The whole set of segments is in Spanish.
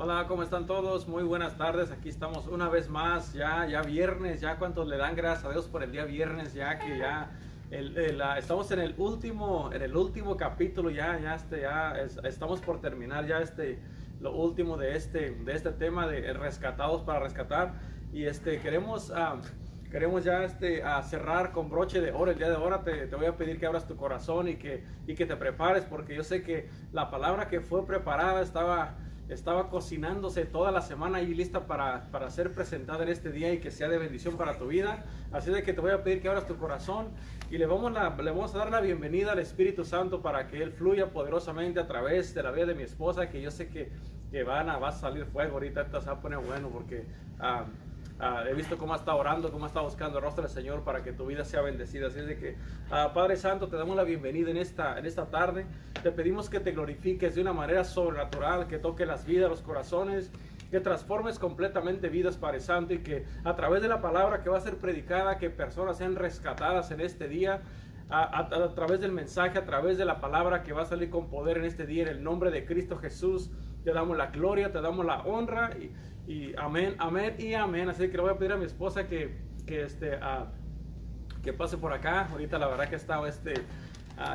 Hola, ¿cómo están todos? Muy buenas tardes. Aquí estamos una vez más, ya, ya viernes, ya cuántos le dan gracias a Dios por el día viernes, ya que ya estamos en el último, en el último capítulo, ya, ya este, ya estamos por terminar ya este, lo último de este, de este tema de rescatados para rescatar y este queremos ah, queremos ya este, cerrar con broche de oro. El día de ahora te, te, voy a pedir que abras tu corazón y que, y que te prepares, porque yo sé que la palabra que fue preparada estaba, estaba cocinándose toda la semana y lista para, para ser presentada en este día y que sea de bendición para tu vida. Así de que te voy a pedir que abras tu corazón y le vamos, le vamos a dar la bienvenida al Espíritu Santo para que Él fluya poderosamente a través de la vida de mi esposa, que yo sé que, que van va a salir fuego ahorita, esto se va a poner bueno porque... Ah, Ah, he visto cómo está orando, cómo está buscando el rostro del Señor para que tu vida sea bendecida. Así es de que, uh, Padre Santo, te damos la bienvenida en esta, en esta tarde. Te pedimos que te glorifiques de una manera sobrenatural, que toque las vidas, los corazones, que transformes completamente vidas, Padre Santo, y que a través de la palabra que va a ser predicada, que personas sean rescatadas en este día. A, a, través del mensaje, a través de la palabra que va a salir con poder en este día, en el nombre de Cristo Jesús, te damos la gloria, te damos la honra y, y amén, amén y amén. Así que le voy a pedir a mi esposa que, que, este, que pase por acá. Ahorita la verdad que estaba este,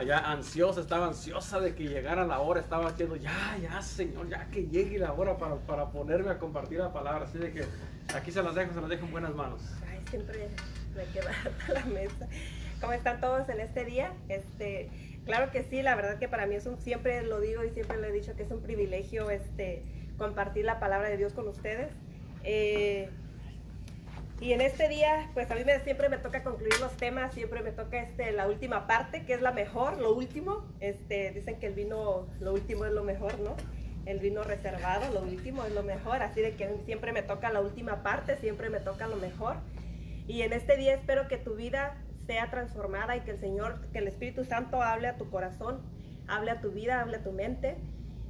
ya ansiosa, estaba ansiosa de que llegara la hora. Estaba haciendo, ya, ya, Señor, ya que llegue la hora para, para ponerme a compartir la palabra. Así de que aquí se las dejo, se las dejo en buenas manos. Ay, siempre me queda la mesa. ¿Cómo están todos en este día? Este, claro que sí, la verdad que para mí es un, siempre lo digo y siempre lo he dicho que es un privilegio este, compartir la palabra de Dios con ustedes. Eh, y en este día, pues a mí me, siempre me toca concluir los temas, siempre me toca este, la última parte, que es la mejor, lo último. Este, dicen que el vino, lo último es lo mejor, ¿no? El vino reservado, lo último es lo mejor, así de que siempre me toca la última parte, siempre me toca lo mejor. Y en este día espero que tu vida sea transformada y que el Señor, que el Espíritu Santo hable a tu corazón, hable a tu vida, hable a tu mente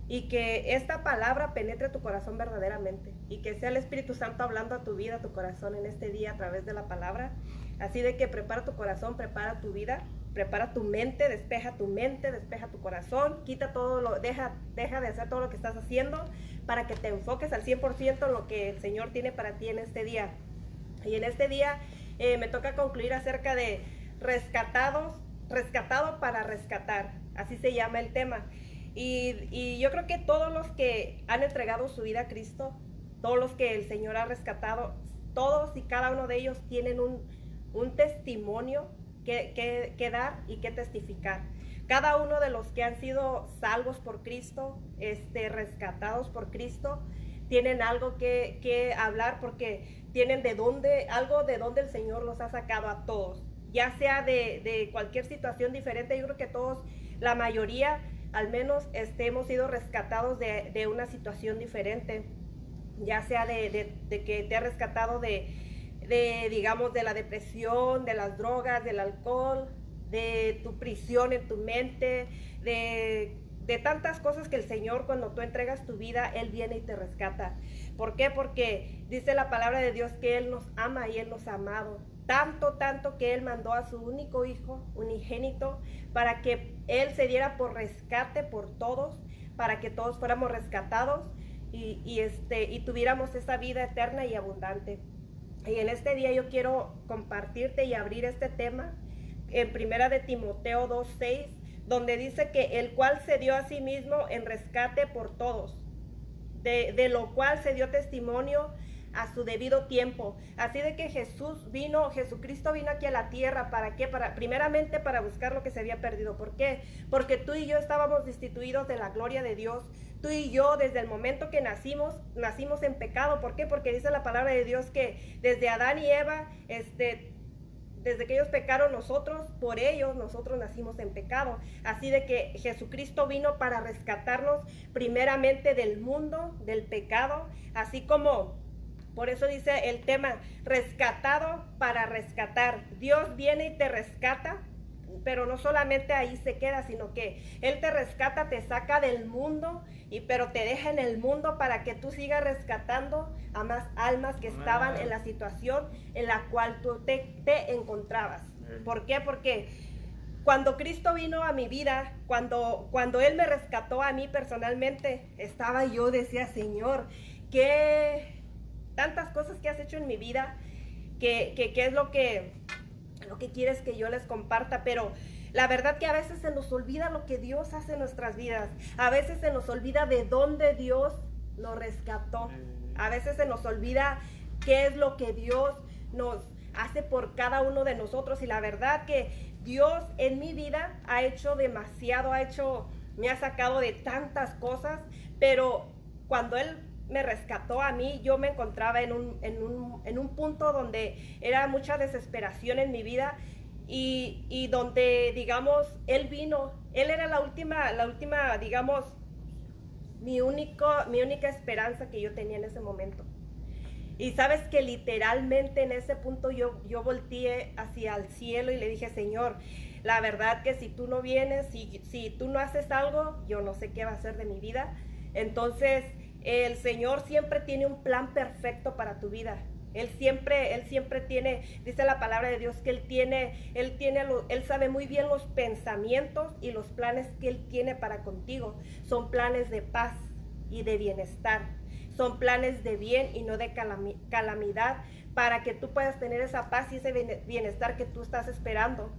y que esta palabra penetre tu corazón verdaderamente y que sea el Espíritu Santo hablando a tu vida, a tu corazón en este día a través de la palabra. Así de que prepara tu corazón, prepara tu vida, prepara tu mente, despeja tu mente, despeja tu corazón, quita todo lo, deja, deja de hacer todo lo que estás haciendo para que te enfoques al 100% en lo que el Señor tiene para ti en este día. Y en este día eh, me toca concluir acerca de rescatados, rescatado para rescatar, así se llama el tema. Y, yo creo que todos los que han entregado su vida a Cristo, todos los que el Señor ha rescatado, todos y cada uno de ellos tienen un, testimonio que, que, dar y que testificar. Cada uno de los que han sido salvos por Cristo, este, rescatados por Cristo, tienen algo que, que hablar porque tienen de dónde, algo de dónde el Señor los ha sacado a todos. Ya sea de, de cualquier situación diferente, yo creo que todos, la mayoría, al menos este, hemos sido rescatados de, una situación diferente, ya sea de, que te ha rescatado de, digamos, de la depresión, de las drogas, del alcohol, de tu prisión en tu mente, de, de tantas cosas que el Señor cuando tú entregas tu vida, Él viene y te rescata. ¿Por qué? Porque dice la palabra de Dios que Él nos ama y Él nos ha amado tanto, tanto que Él mandó a su único hijo, unigénito, para que Él se diera por rescate por todos, para que todos fuéramos rescatados y, este, y tuviéramos esa vida eterna y abundante. Y en este día yo quiero compartirte y abrir este tema en primera de Timoteo 2.6, donde dice que el cual se dio a sí mismo en rescate por todos, de, de lo cual se dio testimonio a su debido tiempo. Así de que Jesús vino, Jesucristo vino aquí a la tierra, ¿para qué? Para, primeramente para buscar lo que se había perdido. ¿Por qué? Porque tú y yo estábamos destituidos de la gloria de Dios. Tú y yo desde el momento que nacimos, nacimos en pecado. ¿Por qué? Porque dice la palabra de Dios que desde Adán y Eva, este, desde que ellos pecaron nosotros, por ellos nosotros nacimos en pecado. Así de que Jesucristo vino para rescatarnos primeramente del mundo, del pecado, así como por eso dice el tema, rescatado para rescatar. Dios viene y te rescata, pero no solamente ahí se queda, sino que Él te rescata, te saca del mundo, y, pero te deja en el mundo para que tú sigas rescatando a más almas que estaban en la situación en la cual tú te, te encontrabas. ¿Por qué? Porque cuando Cristo vino a mi vida, cuando, cuando Él me rescató a mí personalmente, estaba yo, decía, Señor, qué tantas cosas que has hecho en mi vida, que, que, es lo que, lo que quieres que yo les comparta, pero la verdad que a veces se nos olvida lo que Dios hace en nuestras vidas, a veces se nos olvida de dónde Dios nos rescató, a veces se nos olvida qué es lo que Dios nos hace por cada uno de nosotros. Y la verdad que Dios en mi vida ha hecho demasiado, ha hecho, me ha sacado de tantas cosas, pero cuando Él me rescató a mí, yo me encontraba en un, en un, en un punto donde era mucha desesperación en mi vida y, y, donde, digamos, Él vino, Él era la última, la última, digamos, mi, único, mi única esperanza que yo tenía en ese momento. Y sabes que literalmente en ese punto yo, yo volteé hacia el cielo y le dije, Señor, la verdad que si tú no vienes, si, si tú no haces algo, yo no sé qué va a ser de mi vida. Entonces, el Señor siempre tiene un plan perfecto para tu vida. Él siempre, él siempre tiene, dice la palabra de Dios que él tiene, él tiene, él sabe muy bien los pensamientos y los planes que él tiene para contigo. Son planes de paz y de bienestar son planes de bien y no de calamidad para que tú puedas tener esa paz y ese bienestar que tú estás esperando.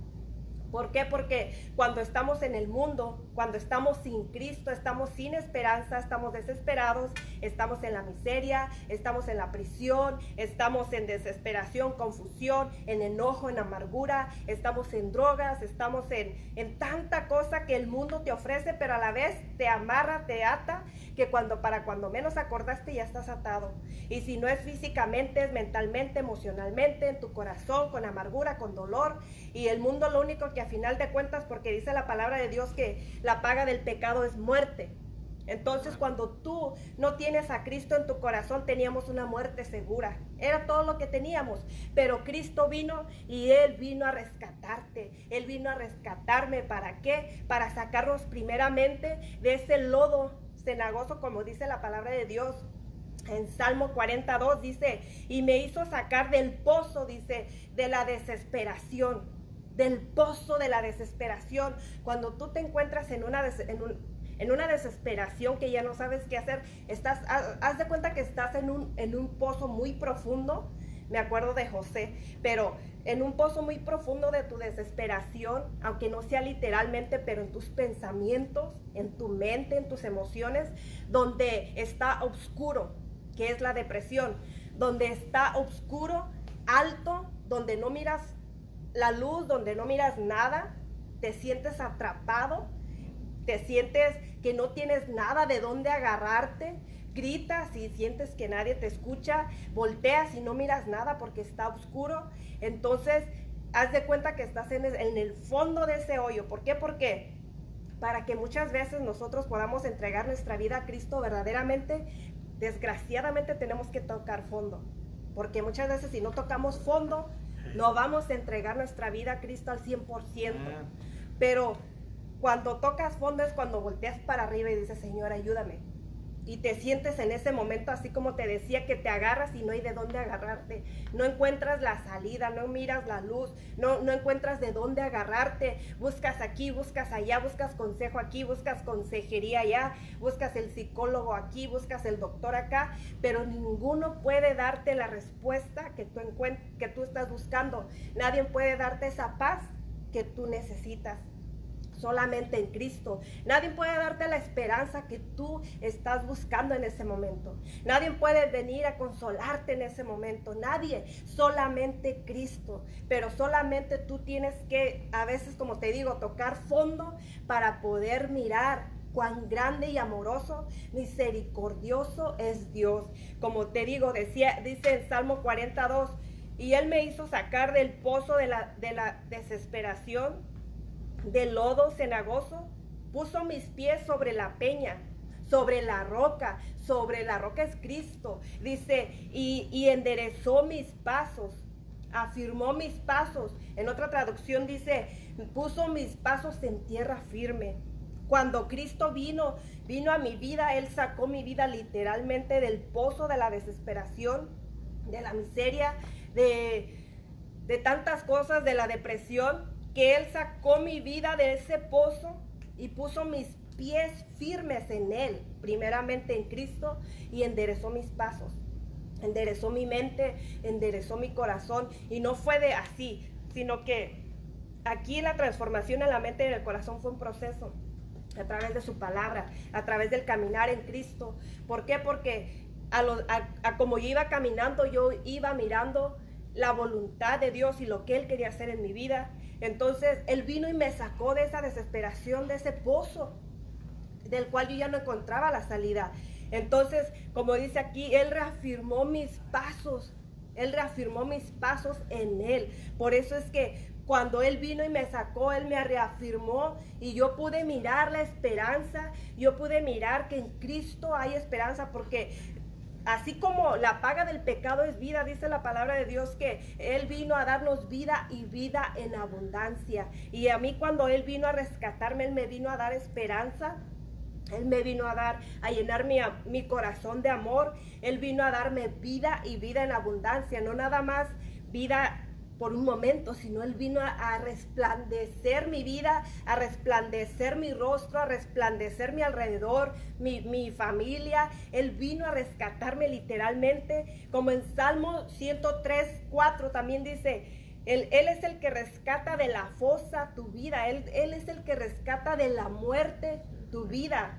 ¿Por qué? Porque cuando estamos en el mundo, cuando estamos sin Cristo, estamos sin esperanza, estamos desesperados, estamos en la miseria, estamos en la prisión, estamos en desesperación, confusión, en enojo, en amargura, estamos en drogas, estamos en, en tanta cosa que el mundo te ofrece, pero a la vez te amarra, te ata, que cuando para cuando menos acordaste ya estás atado. Y si no es físicamente, es mentalmente, emocionalmente, en tu corazón, con amargura, con dolor. Y el mundo lo único que a final de cuentas, porque dice la palabra de Dios que la paga del pecado es muerte. Entonces cuando tú no tienes a Cristo en tu corazón, teníamos una muerte segura. Era todo lo que teníamos. Pero Cristo vino y Él vino a rescatarte. Él vino a rescatarme. ¿Para qué? Para sacarnos primeramente de ese lodo cenagoso, como dice la palabra de Dios. En Salmo 42 dice, y me hizo sacar del pozo, dice, de la desesperación del pozo de la desesperación. Cuando tú te encuentras en una, en, una desesperación que ya no sabes qué hacer, estás, haz, de cuenta que estás en un, en un pozo muy profundo. Me acuerdo de José, pero en un pozo muy profundo de tu desesperación, aunque no sea literalmente, pero en tus pensamientos, en tu mente, en tus emociones, donde está oscuro, que es la depresión, donde está oscuro, alto, donde no miras la luz donde no miras nada, te sientes atrapado, te sientes que no tienes nada de dónde agarrarte, gritas y sientes que nadie te escucha, volteas y no miras nada porque está oscuro, entonces haz de cuenta que estás en el, fondo de ese hoyo. ¿Por qué? Porque para que muchas veces nosotros podamos entregar nuestra vida a Cristo verdaderamente, desgraciadamente tenemos que tocar fondo. Porque muchas veces si no tocamos fondo, no vamos a entregar nuestra vida a Cristo al 100%. Ah. Pero cuando tocas fondo es cuando volteas para arriba y dices, Señor, ayúdame y te sientes en ese momento así como te decía que te agarras y no hay de dónde agarrarte, no encuentras la salida, no miras la luz, no, no encuentras de dónde agarrarte, buscas aquí, buscas allá, buscas consejo aquí, buscas consejería allá, buscas el psicólogo aquí, buscas el doctor acá, pero ninguno puede darte la respuesta que tú, que tú estás buscando, nadie puede darte esa paz que tú necesitas solamente en Cristo. Nadie puede darte la esperanza que tú estás buscando en ese momento. Nadie puede venir a consolarte en ese momento. Nadie, solamente Cristo. Pero solamente tú tienes que, a veces, como te digo, tocar fondo para poder mirar cuán grande y amoroso, misericordioso es Dios. Como te digo, decía, dice en Salmo 42, y Él me hizo sacar del pozo de la, de la desesperación de lodo cenagoso, puso mis pies sobre la peña, sobre la roca, sobre la roca es Cristo, dice, y, y enderezó mis pasos, afirmó mis pasos. En otra traducción dice, puso mis pasos en tierra firme. Cuando Cristo vino, vino a mi vida, Él sacó mi vida literalmente del pozo de la desesperación, de la miseria, de, de tantas cosas, de la depresión que Él sacó mi vida de ese pozo y puso mis pies firmes en Él, primeramente en Cristo, y enderezó mis pasos. Enderezó mi mente, enderezó mi corazón, y no fue de así, sino que aquí la transformación en la mente y en el corazón fue un proceso a través de su palabra, a través del caminar en Cristo. ¿Por qué? Porque a, como yo iba caminando, yo iba mirando la voluntad de Dios y lo que Él quería hacer en mi vida. Entonces Él vino y me sacó de esa desesperación, de ese pozo del cual yo ya no encontraba la salida. Entonces, como dice aquí, Él reafirmó mis pasos. Él reafirmó mis pasos en Él. Por eso es que cuando Él vino y me sacó, Él me reafirmó y yo pude mirar la esperanza. Yo pude mirar que en Cristo hay esperanza porque Así como la paga del pecado es vida, dice la palabra de Dios que Él vino a darnos vida y vida en abundancia. Y a mí cuando Él vino a rescatarme, Él me vino a dar esperanza. Él me vino a dar, a llenar mi, mi corazón de amor. Él vino a darme vida y vida en abundancia, no nada más vida por un momento, sino Él vino a, resplandecer mi vida, a resplandecer mi rostro, a resplandecer mi alrededor, mi, mi, familia. Él vino a rescatarme literalmente, como en Salmo 103, 4 también dice, él, es el que rescata de la fosa tu vida, él es el que rescata de la muerte tu vida.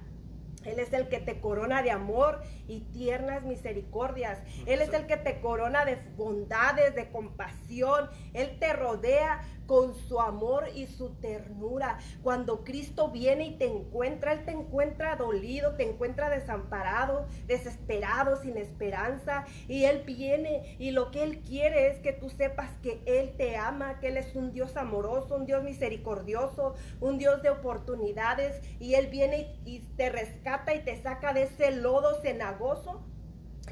Él es el que te corona de amor y tiernas misericordias. Él es el que te corona de bondades, de compasión. Él te rodea con su amor y su ternura. Cuando Cristo viene y te encuentra, Él te encuentra dolido, te encuentra desamparado, desesperado, sin esperanza. Y Él viene y lo que Él quiere es que tú sepas que Él te ama, que Él es un Dios amoroso, un Dios misericordioso, un Dios de oportunidades. Y Él viene y, te rescata y te saca de ese lodo cenagoso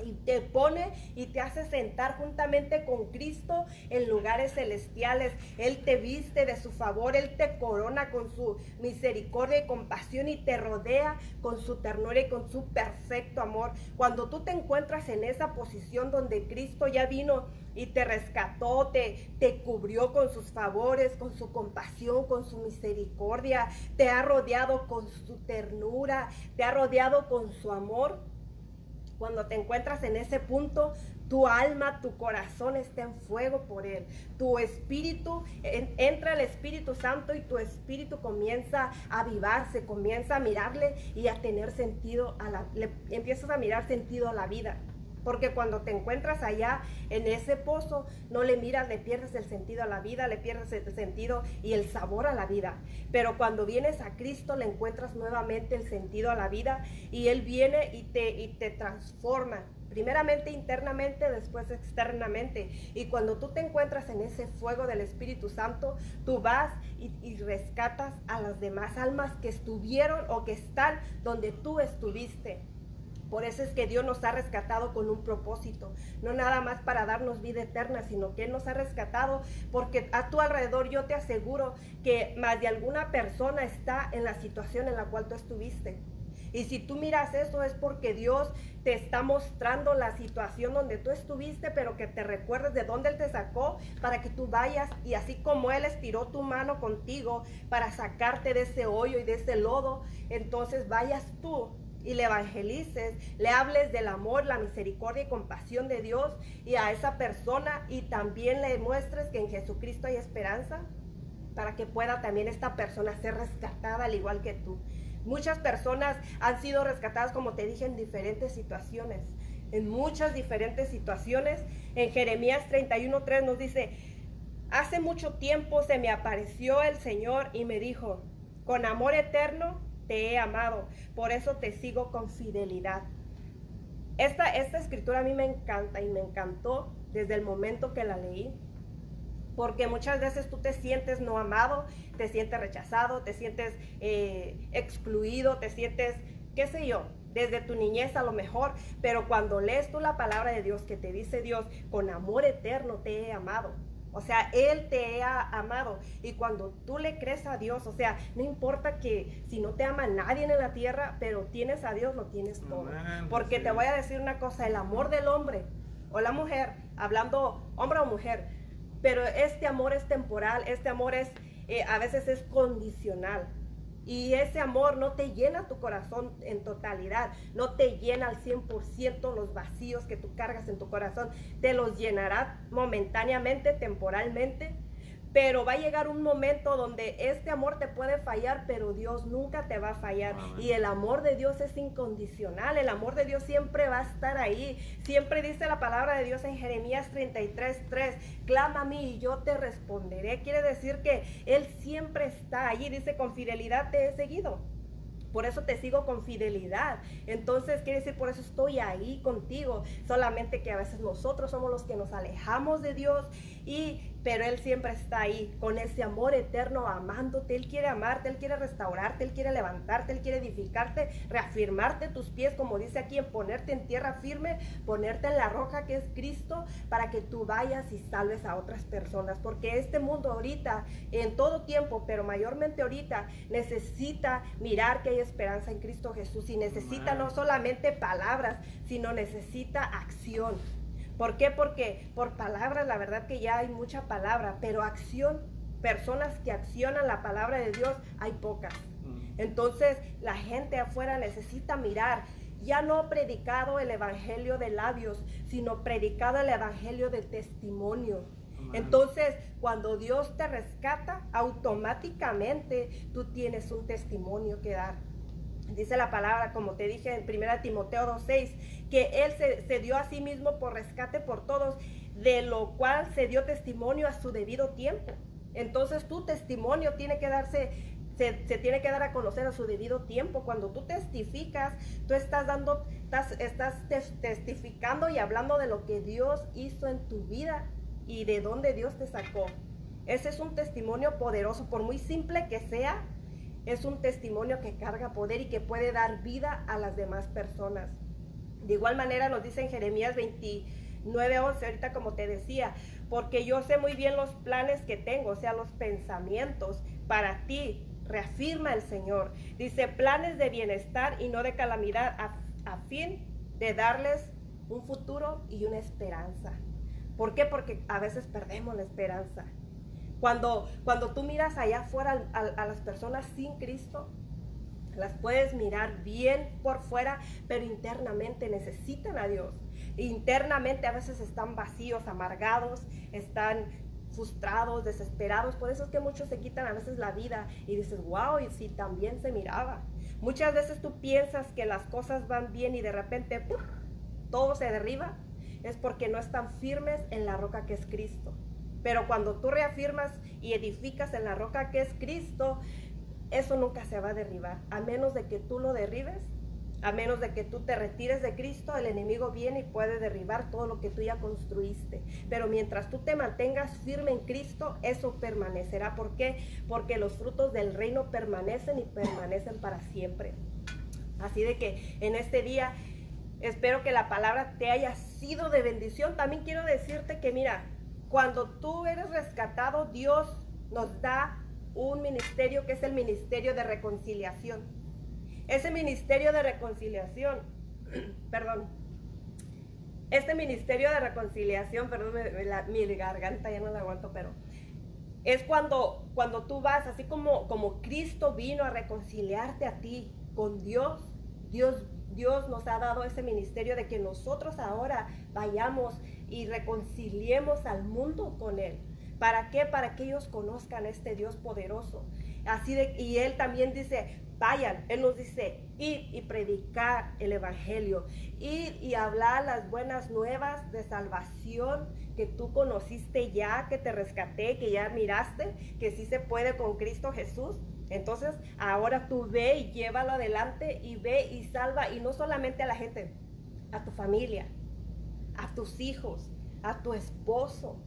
y te pone y te hace sentar juntamente con Cristo en lugares celestiales. Él te viste de su favor, Él te corona con su misericordia y compasión y te rodea con su ternura y con su perfecto amor. Cuando tú te encuentras en esa posición donde Cristo ya vino y te rescató, te, te cubrió con sus favores, con su compasión, con su misericordia, te ha rodeado con su ternura, te ha rodeado con su amor cuando te encuentras en ese punto, tu alma, tu corazón está en fuego por Él. Tu espíritu, entra el Espíritu Santo y tu espíritu comienza a avivarse, comienza a mirarle y a tener sentido, a la, le, empiezas a mirar sentido a la vida. Porque cuando te encuentras allá en ese pozo, no le miras, le pierdes el sentido a la vida, le pierdes el sentido y el sabor a la vida. Pero cuando vienes a Cristo, le encuentras nuevamente el sentido a la vida y Él viene y te, y te transforma. Primeramente internamente, después externamente. Y cuando tú te encuentras en ese fuego del Espíritu Santo, tú vas y, y rescatas a las demás almas que estuvieron o que están donde tú estuviste. Por eso es que Dios nos ha rescatado con un propósito, no nada más para darnos vida eterna, sino que Él nos ha rescatado porque a tu alrededor yo te aseguro que más de alguna persona está en la situación en la cual tú estuviste. Y si tú miras eso es porque Dios te está mostrando la situación donde tú estuviste, pero que te recuerdes de dónde Él te sacó para que tú vayas y así como Él estiró tu mano contigo para sacarte de ese hoyo y de ese lodo, entonces vayas tú y le evangelices, le hables del amor, la misericordia y compasión de Dios y a esa persona y también le muestres que en Jesucristo hay esperanza para que pueda también esta persona ser rescatada al igual que tú. Muchas personas han sido rescatadas, como te dije, en diferentes situaciones, en muchas diferentes situaciones. En Jeremías 31.3 nos dice, hace mucho tiempo se me apareció el Señor y me dijo, con amor eterno te he amado, por eso te sigo con fidelidad. Esta, esta escritura a mí me encanta y me encantó desde el momento que la leí, porque muchas veces tú te sientes no amado, te sientes rechazado, te sientes eh, excluido, te sientes, qué sé yo, desde tu niñez a lo mejor, pero cuando lees tú la palabra de Dios que te dice Dios, con amor eterno te he amado, o sea, Él te ha amado. Y cuando tú le crees a Dios, o sea, no importa que si no te ama nadie en la tierra, pero tienes a Dios, lo tienes todo. Porque te voy a decir una cosa, el amor del hombre o la mujer, hablando hombre o mujer, pero este amor es temporal, este amor es, eh, a veces es condicional. Y ese amor no te llena tu corazón en totalidad, no te llena al 100% los vacíos que tú cargas en tu corazón, te los llenará momentáneamente, temporalmente, pero va a llegar un momento donde este amor te puede fallar, pero Dios nunca te va a fallar. Y el amor de Dios es incondicional, el amor de Dios siempre va a estar ahí. Siempre dice la palabra de Dios en Jeremías 33, 3, clama a mí y yo te responderé. Quiere decir que Él siempre está allí, dice, con fidelidad te he seguido. Por eso te sigo con fidelidad. Entonces, quiere decir, por eso estoy ahí contigo. Solamente que a veces nosotros somos los que nos alejamos de Dios y pero Él siempre está ahí con ese amor eterno amándote. Él quiere amarte, Él quiere restaurarte, Él quiere levantarte, Él quiere edificarte, reafirmarte tus pies, como dice aquí, en ponerte en tierra firme, ponerte en la roca que es Cristo, para que tú vayas y salves a otras personas. Porque este mundo ahorita, en todo tiempo, pero mayormente ahorita, necesita mirar que hay esperanza en Cristo Jesús y necesita no solamente palabras, sino necesita acción. ¿Por qué? Porque por palabras, la verdad que ya hay mucha palabra, pero acción, personas que accionan la palabra de Dios, hay pocas. Mm. Entonces, la gente afuera necesita mirar, ya no predicado el evangelio de labios, sino predicado el evangelio de testimonio. Entonces, cuando Dios te rescata, automáticamente tú tienes un testimonio que dar. Dice la palabra, como te dije en 1 Timoteo 2.6, que Él se, dio a sí mismo por rescate por todos, de lo cual se dio testimonio a su debido tiempo. Entonces tu testimonio tiene que darse, se, tiene que dar a conocer a su debido tiempo. Cuando tú testificas, tú estás dando, estás, estás testificando y hablando de lo que Dios hizo en tu vida y de dónde Dios te sacó. Ese es un testimonio poderoso, por muy simple que sea, es un testimonio que carga poder y que puede dar vida a las demás personas. De igual manera nos dice en Jeremías 29, 11, ahorita como te decía, porque yo sé muy bien los planes que tengo, o sea, los pensamientos para ti, reafirma el Señor. Dice, planes de bienestar y no de calamidad, a, a fin de darles un futuro y una esperanza. ¿Por qué? Porque a veces perdemos la esperanza. Cuando, cuando tú miras allá afuera a, las personas sin Cristo, las puedes mirar bien por fuera, pero internamente necesitan a Dios. Internamente a veces están vacíos, amargados, están frustrados, desesperados. Por eso es que muchos se quitan a veces la vida y dices, wow, y si también se miraba. Muchas veces tú piensas que las cosas van bien y de repente todo se derriba. Es porque no están firmes en la roca que es Cristo. Pero cuando tú reafirmas y edificas en la roca que es Cristo, eso nunca se va a derribar. A menos de que tú lo derribes, a menos de que tú te retires de Cristo, el enemigo viene y puede derribar todo lo que tú ya construiste. Pero mientras tú te mantengas firme en Cristo, eso permanecerá. ¿Por qué? Porque los frutos del reino permanecen y permanecen para siempre. Así de que en este día espero que la palabra te haya sido de bendición. También quiero decirte que mira, cuando tú eres rescatado, Dios nos da un ministerio que es el ministerio de reconciliación. Ese ministerio de reconciliación, perdón, este ministerio de reconciliación, perdón, mi garganta ya no la aguanto, pero es cuando, cuando tú vas, así como, como Cristo vino a reconciliarte a ti con Dios, Dios, Dios nos ha dado ese ministerio de que nosotros ahora vayamos y reconciliemos al mundo con Él. ¿Para qué? Para que ellos conozcan este Dios poderoso. Así de, y Él también dice, vayan, Él nos dice, ir y predicar el Evangelio, ir y hablar las buenas nuevas de salvación que tú conociste ya, que te rescaté, que ya miraste, que sí se puede con Cristo Jesús. Entonces, ahora tú ve y llévalo adelante y ve y salva, y no solamente a la gente, a tu familia, a tus hijos, a tu esposo.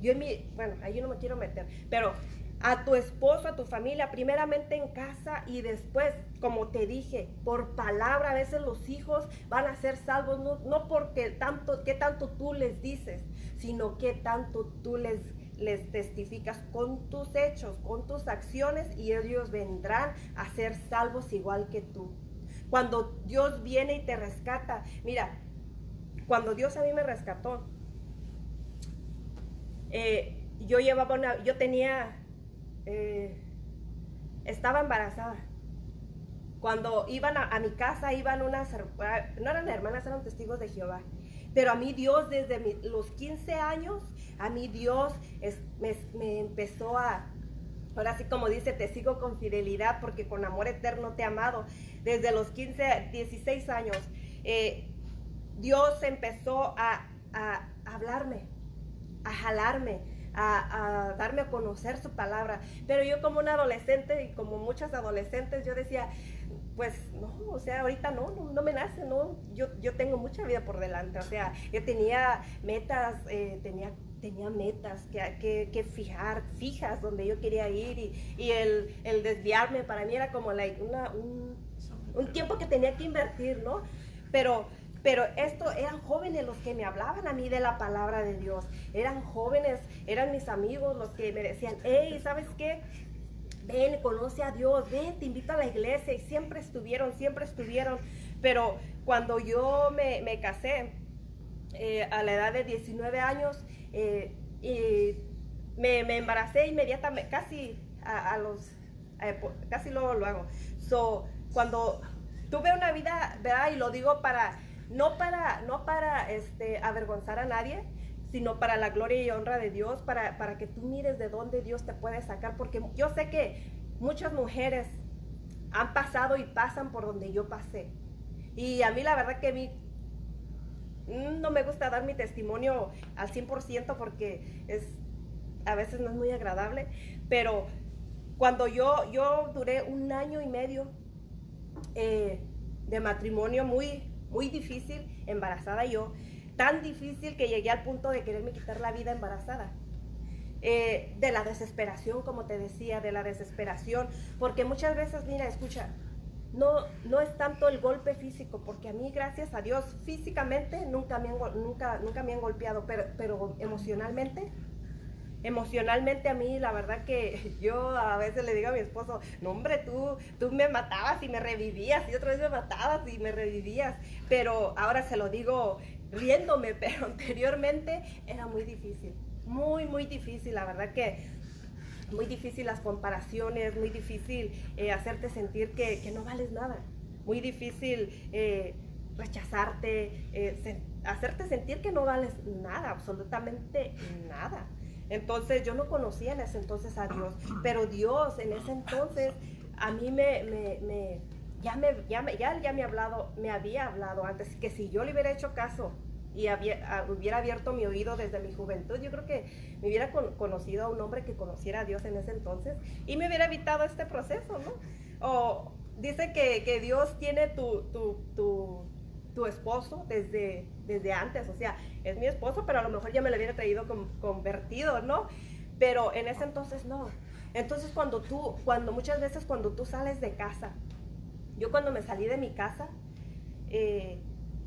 Yo en mi, bueno, ahí no me quiero meter, pero a tu esposo, a tu familia, primeramente en casa y después, como te dije, por palabra, a veces los hijos van a ser salvos, no, no porque tanto, qué tanto tú les dices, sino qué tanto tú les, les testificas con tus hechos, con tus acciones y ellos vendrán a ser salvos igual que tú. Cuando Dios viene y te rescata, mira, cuando Dios a mí me rescató, eh, yo llevaba una, yo tenía eh, estaba embarazada. Cuando iban a, mi casa, iban unas, no eran hermanas, eran testigos de Jehová. Pero a mí Dios desde los 15 años, a mí Dios me, empezó a, ahora sí como dice, te sigo con fidelidad porque con amor eterno te he amado. Desde los 15, 16 años, eh, Dios empezó a, a, hablarme, a jalarme, a, a, darme a conocer su palabra. Pero yo como una adolescente y como muchas adolescentes, yo decía, pues no, o sea, ahorita no, no, me nace, no, yo, yo tengo mucha vida por delante, o sea, yo tenía metas, eh, tenía, tenía metas que, que, fijar, fijas donde yo quería ir y, y el, el, desviarme para mí era como like una, un, un, tiempo que tenía que invertir, ¿no? Pero, pero esto eran jóvenes los que me hablaban a mí de la palabra de Dios, eran jóvenes, eran mis amigos los que me decían, hey, ¿sabes qué? ven, conoce a Dios, ven, te invito a la iglesia. Y siempre estuvieron, siempre estuvieron. Pero cuando yo me, casé, eh, a la edad de 19 años, eh, y me, me, embaracé inmediatamente, casi a, los, casi luego lo hago. So, cuando tuve una vida, ¿verdad? Y lo digo para, no para, no para este, avergonzar a nadie, sino para la gloria y honra de Dios, para, para que tú mires de dónde Dios te puede sacar, porque yo sé que muchas mujeres han pasado y pasan por donde yo pasé. Y a mí la verdad que a mí no me gusta dar mi testimonio al 100% porque es, a veces no es muy agradable, pero cuando yo, yo duré un año y medio eh, de matrimonio muy, muy difícil, embarazada yo, tan difícil que llegué al punto de quererme quitar la vida embarazada. Eh, de la desesperación, como te decía, de la desesperación, porque muchas veces, mira, escucha, no, no es tanto el golpe físico, porque a mí, gracias a Dios, físicamente nunca me han, nunca, nunca me han golpeado, pero, pero emocionalmente, emocionalmente a mí, la verdad que yo a veces le digo a mi esposo, no hombre, tú, tú me matabas y me revivías, y otra vez me matabas y me revivías, pero ahora se lo digo riéndome, pero anteriormente era muy difícil, muy, muy difícil, la verdad que muy difícil las comparaciones, muy difícil eh, hacerte sentir que, no vales nada, muy difícil eh, rechazarte, eh, hacerte sentir que no vales nada, absolutamente nada. Entonces yo no conocía en ese entonces a Dios, pero Dios en ese entonces a mí me, me ya me, ya me, ya, me, hablado, me había hablado antes que si yo le hubiera hecho caso y hubiera abierto mi oído desde mi juventud, yo creo que me hubiera conocido a un hombre que conociera a Dios en ese entonces y me hubiera evitado este proceso, ¿no? O dice que, que Dios tiene tu, tu, tu, tu, esposo desde, desde antes, o sea, es mi esposo, pero a lo mejor ya me lo hubiera traído convertido, ¿no? Pero en ese entonces no. Entonces cuando tú, cuando muchas veces cuando tú sales de casa, yo cuando me salí de mi casa, eh,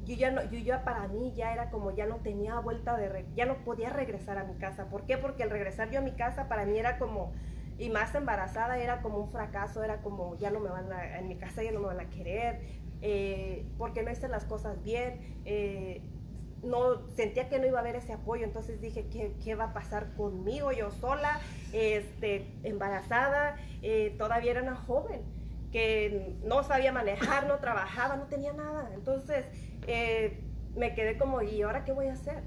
yo ya no, yo ya para mí ya era como ya no tenía vuelta de, ya no podía regresar a mi casa. ¿Por qué? Porque el regresar yo a mi casa para mí era como, y más embarazada era como un fracaso, era como ya no me van a, en mi casa ya no me van a querer, eh, porque no hice las cosas bien. Eh, no sentía que no iba a haber ese apoyo, entonces dije, ¿qué, qué va a pasar conmigo yo sola, este, embarazada? todavía era una joven que no sabía manejar, no trabajaba, no tenía nada. Entonces eh, me quedé como, ¿y ahora qué voy a hacer?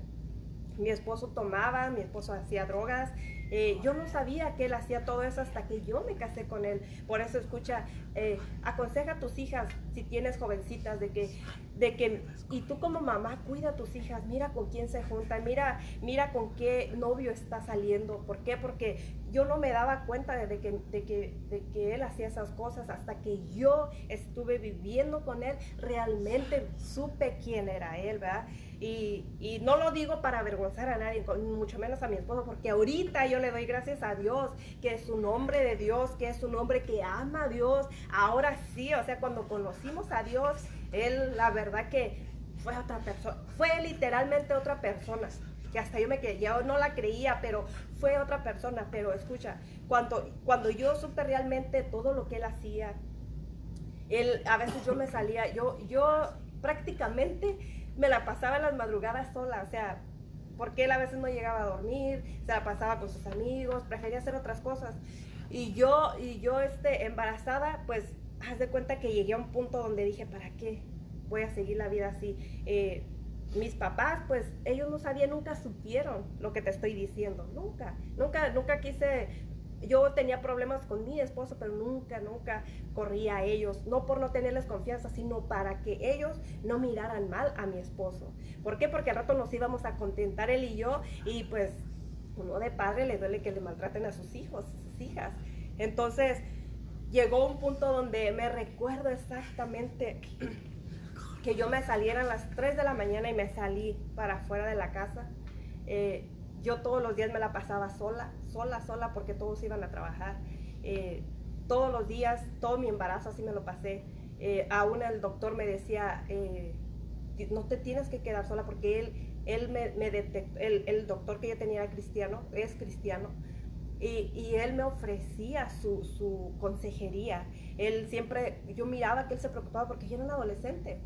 Mi esposo tomaba, mi esposo hacía drogas, eh, yo no sabía que él hacía todo eso hasta que yo me casé con él. Por eso escucha, eh, aconseja a tus hijas, si tienes jovencitas, de que, de que, y tú como mamá, cuida a tus hijas, mira con quién se juntan, mira, mira con qué novio está saliendo. ¿Por qué? Porque yo no me daba cuenta de que, de que, de que él hacía esas cosas hasta que yo estuve viviendo con él, realmente supe quién era él, ¿verdad? Y, y, no lo digo para avergonzar a nadie, mucho menos a mi esposo, porque ahorita yo le doy gracias a Dios, que es un hombre de Dios, que es un hombre que ama a Dios. Ahora sí, o sea, cuando conocimos a Dios, él la verdad que fue otra persona, fue literalmente otra persona. Que hasta yo me quedé, yo no la creía, pero fue otra persona. Pero escucha, cuando, cuando yo supe realmente todo lo que él hacía, él, a veces yo me salía, yo, yo prácticamente me la pasaba en las madrugadas sola, o sea, porque él a veces no llegaba a dormir, se la pasaba con sus amigos, prefería hacer otras cosas. Y yo, y yo este, embarazada, pues, haz de cuenta que llegué a un punto donde dije, ¿para qué voy a seguir la vida así? Eh, mis papás, pues ellos no sabían, nunca supieron lo que te estoy diciendo, nunca, nunca, nunca quise, yo tenía problemas con mi esposo, pero nunca, nunca corría a ellos, no por no tenerles confianza, sino para que ellos no miraran mal a mi esposo. ¿Por qué? Porque al rato nos íbamos a contentar él y yo, y pues uno de padre le duele que le maltraten a sus hijos, a sus hijas. Entonces, llegó un punto donde me recuerdo exactamente que yo me saliera a las 3 de la mañana y me salí para afuera de la casa. Eh, yo todos los días me la pasaba sola, sola, sola, porque todos iban a trabajar. Eh, todos los días, todo mi embarazo así me lo pasé. Eh, aún el doctor me decía, no te tienes que quedar sola porque él, él me, detectó, el, doctor que yo tenía era cristiano, es cristiano, y, él me ofrecía su, su, consejería. Él siempre, yo miraba que él se preocupaba porque yo era un adolescente.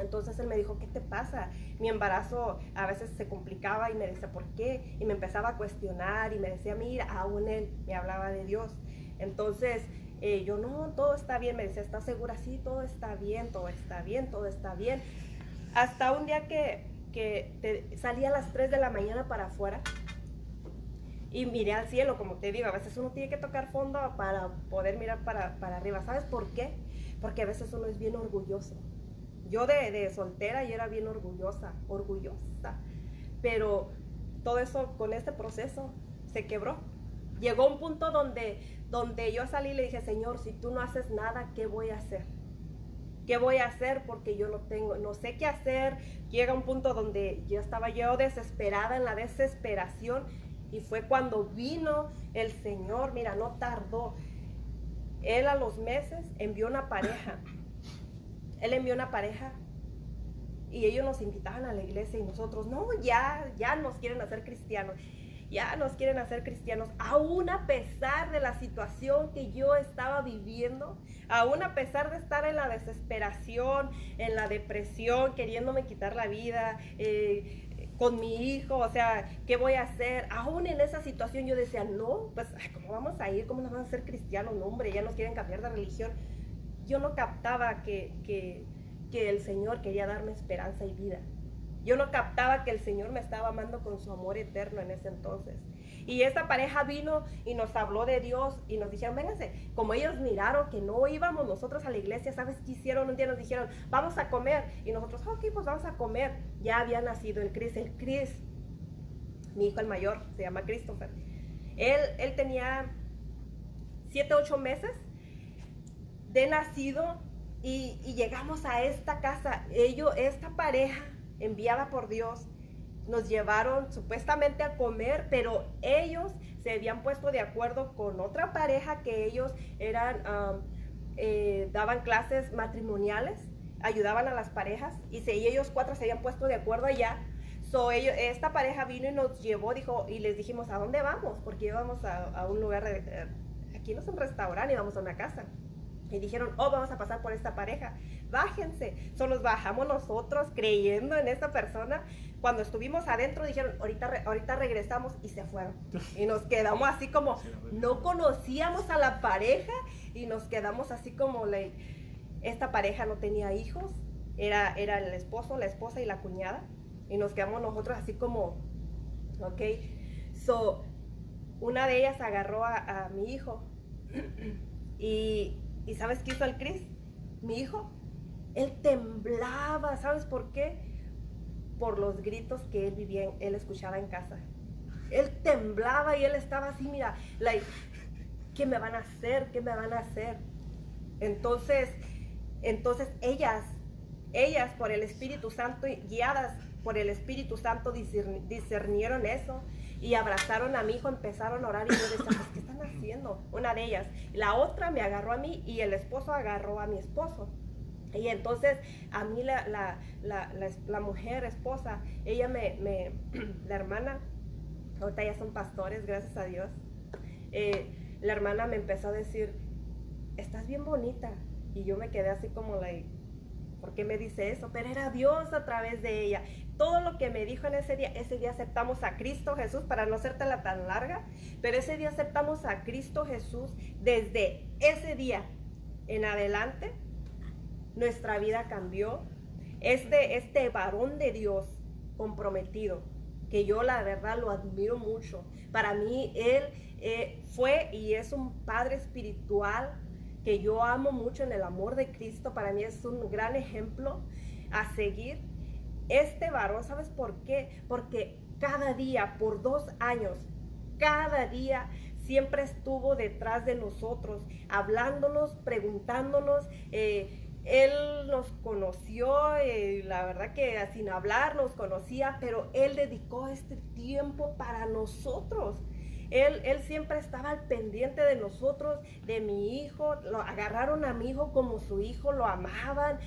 Entonces él me dijo, ¿qué te pasa? Mi embarazo a veces se complicaba y me decía, ¿por qué? Y me empezaba a cuestionar y me decía, mira, aún él me hablaba de Dios. Entonces eh, yo, no, todo está bien. Me decía, ¿estás segura? Sí, todo está bien, todo está bien, todo está bien. Hasta un día que, que te, salí a las 3 de la mañana para afuera y miré al cielo, como te digo, a veces uno tiene que tocar fondo para poder mirar para, para arriba. ¿Sabes por qué? Porque a veces uno es bien orgulloso yo de, soltera y era bien orgullosa, orgullosa. Pero todo eso con este proceso se quebró. Llegó un punto donde, donde yo salí y le dije, Señor, si tú no haces nada, ¿qué voy a hacer? ¿Qué voy a hacer? Porque yo no tengo, no sé qué hacer. Llega un punto donde yo estaba yo desesperada en la desesperación y fue cuando vino el Señor, mira, no tardó. Él a los meses envió una pareja él envió una pareja y ellos nos invitaban a la iglesia y nosotros, no, ya, ya nos quieren hacer cristianos, ya nos quieren hacer cristianos, aún a pesar de la situación que yo estaba viviendo, aún a pesar de estar en la desesperación, en la depresión, queriéndome quitar la vida. Eh, con mi hijo, o sea, ¿qué voy a hacer? Aún en esa situación yo decía, no, pues, ¿cómo vamos a ir? ¿Cómo nos van a hacer cristianos? No, hombre, ya nos quieren cambiar de religión yo no captaba que, el Señor quería darme esperanza y vida. Yo no captaba que el Señor me estaba amando con su amor eterno en ese entonces. Y esta pareja vino y nos habló de Dios y nos dijeron, vénganse, como ellos miraron que no íbamos nosotros a la iglesia, ¿sabes qué hicieron? Un día nos dijeron, vamos a comer. Y nosotros, ok, pues vamos a comer. Ya había nacido el Chris, el Chris, mi hijo el mayor, se llama Christopher. Él, él tenía 7, 8 meses de nacido y, llegamos a esta casa. Ellos, esta pareja enviada por Dios, nos llevaron supuestamente a comer, pero ellos se habían puesto de acuerdo con otra pareja que ellos eran, eh, daban clases matrimoniales, ayudaban a las parejas y si ellos cuatro se habían puesto de acuerdo allá. So, esta pareja vino y nos llevó, dijo, y les dijimos, ¿a dónde vamos? Porque íbamos a, a un lugar, eh, aquí no es un restaurante, íbamos a una casa. Y dijeron, oh, vamos a pasar por esta pareja. Bájense. Solo bajamos nosotros creyendo en esta persona. Cuando estuvimos adentro dijeron, ahorita, ahorita regresamos y se fueron. Y nos quedamos así como, no conocíamos a la pareja y nos quedamos así como, like, esta pareja no tenía hijos. Era, era el esposo, la esposa y la cuñada. Y nos quedamos nosotros así como, ok. So, una de ellas agarró a, a mi hijo y ¿Y sabes qué hizo el Cris? Mi hijo, él temblaba, ¿sabes por qué? Por los gritos que él vivía, él escuchaba en casa. Él temblaba y él estaba así, mira, like, ¿qué me van a hacer? ¿Qué me van a hacer? Entonces, entonces ellas, ellas por el Espíritu Santo, guiadas por el Espíritu Santo, discernieron eso y abrazaron a mi hijo, empezaron a orar y yo decía, pues, ¿qué están haciendo? Una de ellas. La otra me agarró a mí y el esposo agarró a mi esposo. Y entonces a mí la, la, la, la mujer, esposa, ella me, la hermana, ahorita ya son pastores, gracias a Dios, eh, la hermana me empezó a decir, estás bien bonita. Y yo me quedé así como, like, ¿por qué me dice eso? Pero era Dios a través de ella. Todo lo que me dijo en ese día, ese día aceptamos a Cristo Jesús, para no hacértela tan larga, pero ese día aceptamos a Cristo Jesús. Desde ese día en adelante, nuestra vida cambió. Este, este varón de Dios comprometido, que yo la verdad lo admiro mucho. Para mí, él eh, fue y es un padre espiritual que yo amo mucho en el amor de Cristo. Para mí es un gran ejemplo a seguir. Este varón, ¿sabes por qué? Porque cada día, por dos años, cada día siempre estuvo detrás de nosotros, hablándonos, preguntándonos. Eh, él nos conoció, eh, la verdad que sin hablar nos conocía, pero Él dedicó este tiempo para nosotros. Él, él, siempre estaba al pendiente de nosotros, de mi hijo. Lo agarraron a mi hijo como su hijo, lo amaban.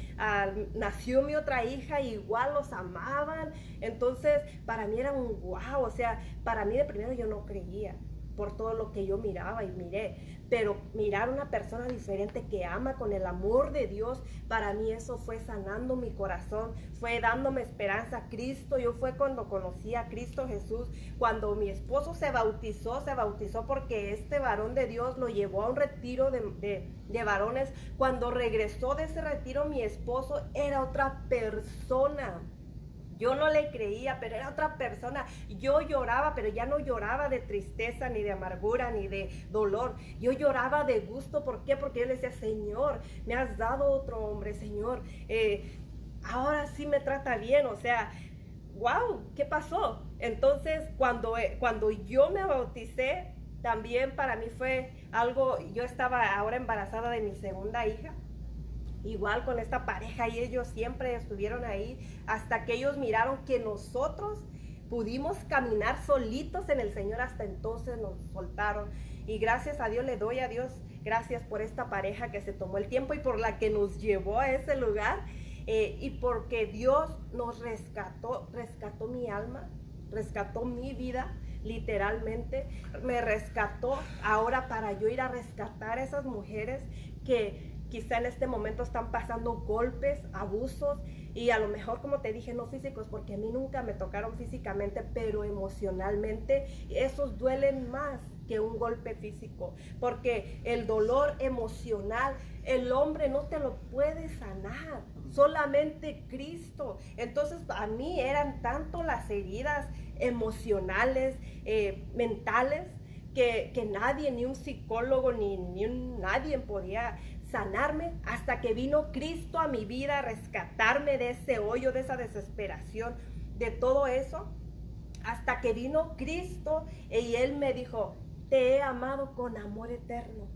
nació mi otra hija, igual los amaban. Entonces, para mí era un wow. O sea, para mí de primero yo no creía por todo lo que yo miraba y miré. Pero mirar una persona diferente que ama con el amor de Dios, para mí eso fue sanando mi corazón, fue dándome esperanza a Cristo. Yo fue cuando conocí a Cristo Jesús, cuando mi esposo se bautizó, se bautizó porque este varón de Dios lo llevó a un retiro de, de varones. Cuando regresó de ese retiro, mi esposo era otra persona yo no le creía, pero era otra persona. Yo lloraba, pero ya no lloraba de tristeza, ni de amargura, ni de dolor. Yo lloraba de gusto. ¿Por qué? Porque yo le decía, Señor, me has dado otro hombre, Señor. Eh, ahora sí me trata bien. O sea, wow, ¿qué pasó? Entonces, cuando, eh, cuando yo me bauticé, también para mí fue algo, yo estaba ahora embarazada de mi segunda hija igual con esta pareja y ellos siempre estuvieron ahí hasta que ellos miraron que nosotros pudimos caminar solitos en el Señor hasta entonces nos soltaron. Y gracias a Dios le doy a Dios gracias por esta pareja que se tomó el tiempo y por la que nos llevó a ese lugar eh, y porque Dios nos rescató rescató mi alma rescató mi vida literalmente. Me rescató ahora para yo ir a rescatar a esas mujeres que quizá en este momento están pasando golpes, abusos y a lo mejor, como te dije, no físicos, porque a mí nunca me tocaron físicamente, pero emocionalmente, esos duelen más que un golpe físico, porque el dolor emocional, el hombre no te lo puede sanar, solamente Cristo. Entonces, a mí eran tanto las heridas emocionales, eh, mentales, que, que, nadie, ni un psicólogo, ni, ni nadie podía sanarme hasta que vino Cristo a mi vida a rescatarme de ese hoyo, de esa desesperación, de todo eso. Hasta que vino Cristo y Él me dijo, te he amado con amor eterno.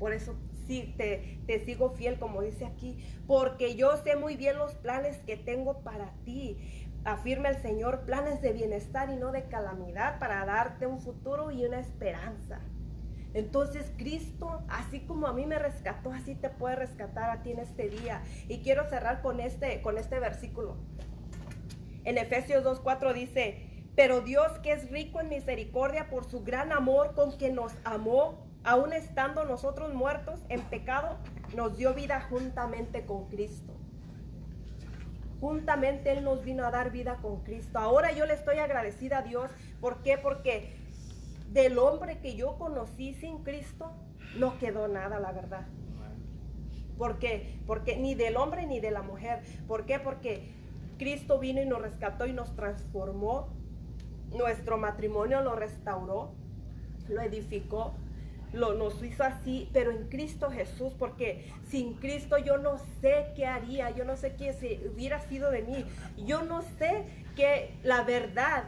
Por eso sí, te, te sigo fiel, como dice aquí, porque yo sé muy bien los planes que tengo para ti. Afirma el Señor, planes de bienestar y no de calamidad para darte un futuro y una esperanza. Entonces Cristo, así como a mí me rescató, así te puede rescatar a ti en este día. Y quiero cerrar con este, con este versículo. En Efesios 2.4 dice, pero Dios que es rico en misericordia por su gran amor con que nos amó, aun estando nosotros muertos en pecado, nos dio vida juntamente con Cristo. Juntamente Él nos vino a dar vida con Cristo. Ahora yo le estoy agradecida a Dios. ¿Por qué? Porque del hombre que yo conocí sin Cristo, no quedó nada, la verdad. ¿Por qué? Porque ni del hombre ni de la mujer. ¿Por qué? Porque Cristo vino y nos rescató y nos transformó. Nuestro matrimonio lo restauró, lo edificó, lo, nos hizo así, pero en Cristo Jesús, porque sin Cristo yo no sé qué haría, yo no sé qué si hubiera sido de mí, yo no sé que la verdad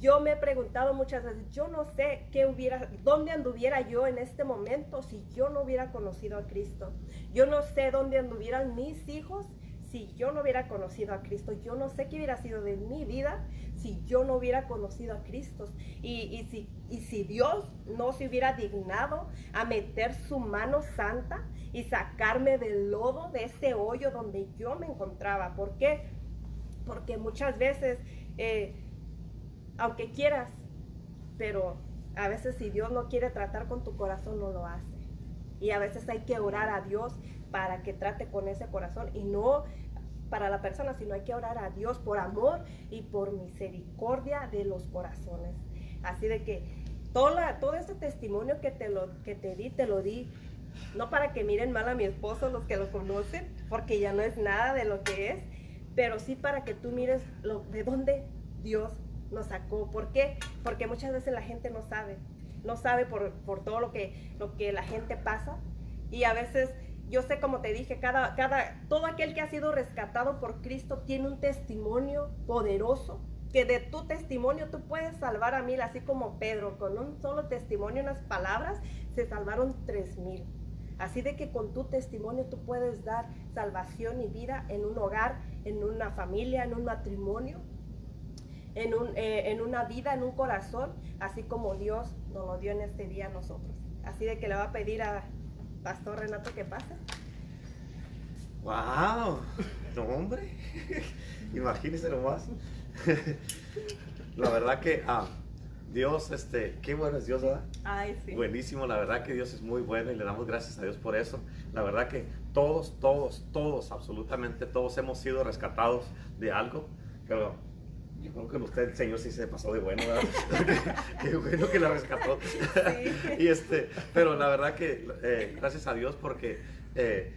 yo me he preguntado muchas veces, yo no sé qué hubiera, dónde anduviera yo en este momento si yo no hubiera conocido a Cristo. Yo no sé dónde anduvieran mis hijos si yo no hubiera conocido a Cristo. Yo no sé qué hubiera sido de mi vida si yo no hubiera conocido a Cristo. Y, si, Dios no se hubiera dignado a meter su mano santa y sacarme del lodo, de ese hoyo donde yo me encontraba. ¿Por qué? Porque muchas veces... Eh, aunque quieras, pero a veces si Dios no quiere tratar con tu corazón, no lo hace. Y a veces hay que orar a Dios para que trate con ese corazón y no para la persona, sino hay que orar a Dios por amor y por misericordia de los corazones. Así de que todo, todo este testimonio que te, lo, que te di, te lo di no para que miren mal a mi esposo los que lo conocen, porque ya no es nada de lo que es, pero sí para que tú mires de dónde Dios nos sacó. ¿Por qué? Porque muchas veces la gente no sabe, no sabe por, por todo lo que, lo que la gente pasa y a veces yo sé, como te dije, cada, cada, todo aquel que ha sido rescatado por Cristo tiene un testimonio poderoso, que de tu testimonio tú puedes salvar a mil, así como Pedro, con un solo testimonio, unas palabras, se salvaron tres mil. Así de que con tu testimonio tú puedes dar salvación y vida en un hogar, en una familia, en un matrimonio, en, un, eh, en una vida, en un corazón, así como Dios nos lo dio en este día a nosotros. Así de que le va a pedir a Pastor Renato que pase. ¡Wow! No, hombre. Imagínese nomás. la verdad que ah, Dios, este, qué bueno es Dios, ¿verdad? Ay, sí. Buenísimo, la verdad que Dios es muy bueno y le damos gracias a Dios por eso. La verdad que todos, todos, todos, absolutamente todos hemos sido rescatados de algo, pero yo creo que usted, Señor, sí se pasó de bueno, ¿verdad? qué, bueno que la rescató. y este, pero la verdad que eh, gracias a Dios porque eh,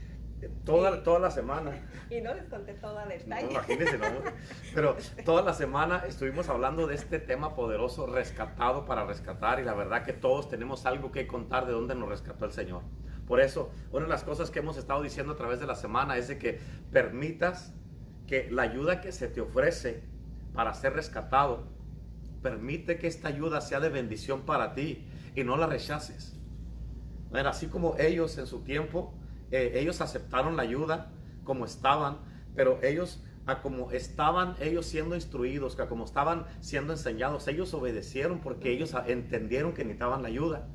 toda, toda la semana. Y no les conté toda la detalle. imagínense, ¿no? Pero toda la semana estuvimos hablando de este tema poderoso, rescatado para rescatar, y la verdad que todos tenemos algo que contar de dónde nos rescató el Señor. Por eso, una de las cosas que hemos estado diciendo a través de la semana es de que permitas que la ayuda que se te ofrece para ser rescatado, permite que esta ayuda sea de bendición para ti y no la rechaces. Así como ellos en su tiempo eh, ellos aceptaron la ayuda como estaban, pero ellos, a como estaban ellos siendo instruidos, a como estaban siendo enseñados, ellos obedecieron porque ellos entendieron que necesitaban la ayuda.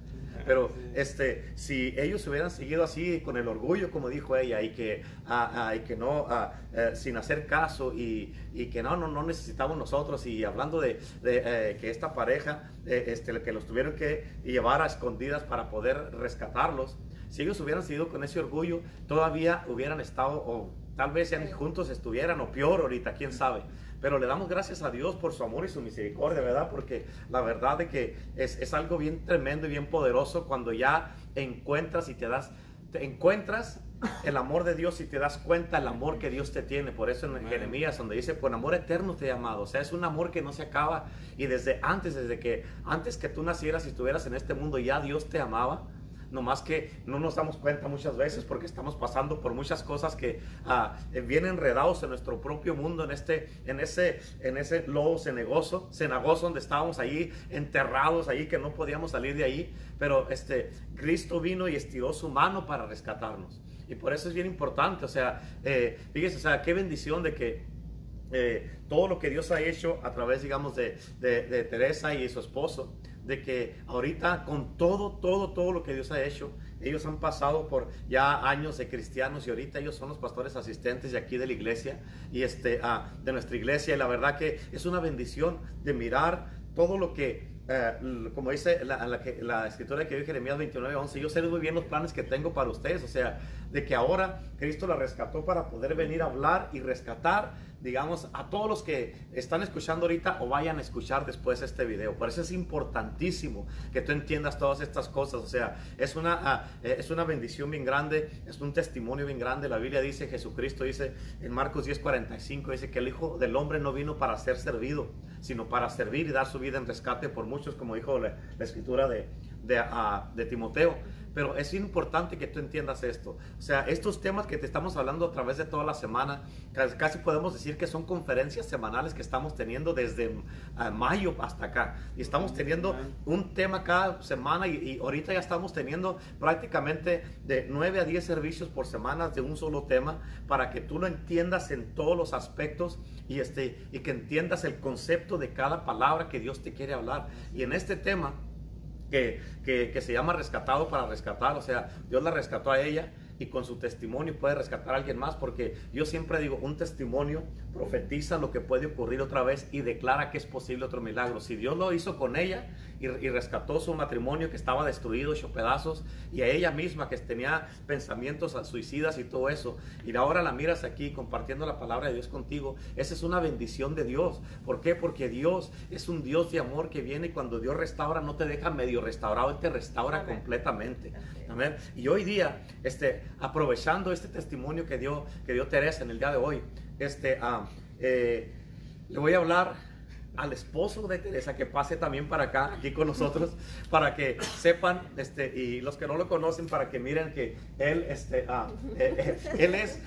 Pero este, si ellos hubieran seguido así con el orgullo, como dijo ella, y que, ah, ah, que no, ah, eh, sin hacer caso, y, que no, no, no necesitamos nosotros, y hablando de, eh, que esta pareja, este, que los tuvieron que llevar a escondidas para poder rescatarlos, si ellos hubieran seguido con ese orgullo, todavía hubieran estado, o tal vez ya juntos estuvieran, o peor ahorita, quién sabe. Pero le damos gracias a Dios por su amor y su misericordia, ¿verdad? Porque la verdad de que es, es algo bien tremendo y bien poderoso cuando ya encuentras y te das, te encuentras el amor de Dios y te das cuenta el amor que Dios te tiene. Por eso en Jeremías, donde dice, por amor eterno te he amado. O sea, es un amor que no se acaba. Y desde antes, desde que antes que tú nacieras y estuvieras en este mundo, ya Dios te amaba más que no nos damos cuenta muchas veces porque estamos pasando por muchas cosas que ah, eh, vienen enredados en nuestro propio mundo, en, este, en ese, en ese lodo cenagoso, cenagoso donde estábamos ahí enterrados ahí que no podíamos salir de ahí, pero este, Cristo vino y estiró su mano para rescatarnos. Y por eso es bien importante, o sea, eh, fíjese, o sea, qué bendición de que eh, todo lo que Dios ha hecho a través, digamos, de, de, de Teresa y su esposo, de que ahorita con todo, todo, todo lo que Dios ha hecho, ellos han pasado por ya años de cristianos y ahorita ellos son los pastores asistentes de aquí de la iglesia y este, ah, de nuestra iglesia. Y la verdad que es una bendición de mirar todo lo que eh, como dice la, la, escritura que dice Jeremías 29, 11, yo sé muy bien los planes que tengo para ustedes, o sea, de que ahora Cristo la rescató para poder venir a hablar y rescatar digamos, a todos los que están escuchando ahorita o vayan a escuchar después este video. Por eso es importantísimo que tú entiendas todas estas cosas. O sea, es una, ah, eh, es una bendición bien grande, es un testimonio bien grande. La Biblia dice, Jesucristo dice en Marcos 10:45, dice que el Hijo del Hombre no vino para ser servido, sino para servir y dar su vida en rescate por muchos, como dijo la, escritura de, de, ah, de Timoteo. Pero es importante que tú entiendas esto. O sea, estos temas que te estamos hablando a través de toda la semana, casi podemos decir que son conferencias semanales que estamos teniendo desde ah, mayo hasta acá. Y estamos teniendo un tema cada semana y, ahorita ya estamos teniendo prácticamente de 9 a 10 servicios por semana de un solo tema para que tú lo entiendas en todos los aspectos y, este, y que entiendas el concepto de cada palabra que Dios te quiere hablar. Y en este tema que, que, se llama rescatado para rescatar, o sea, Dios la rescató a ella y con su testimonio puede rescatar a alguien más, porque yo siempre digo, un testimonio profetiza lo que puede ocurrir otra vez y declara que es posible otro milagro. Si Dios lo hizo con ella y, y rescató su matrimonio que estaba destruido, hecho pedazos, y a ella misma que tenía pensamientos suicidas y todo eso, y ahora la miras aquí compartiendo la palabra de Dios contigo, esa es una bendición de Dios. ¿Por qué? Porque Dios es un Dios de amor que viene y cuando Dios restaura no te deja medio restaurado, Él te restaura completamente. Amén. Y hoy día, este, aprovechando este testimonio que dio, que dio Teresa en el día de hoy, este, ah, eh, le voy a hablar al esposo de Teresa que pase también para acá, aquí con nosotros, para que sepan, este, y los que no lo conocen, para que miren que él, este, ah, eh, eh, él es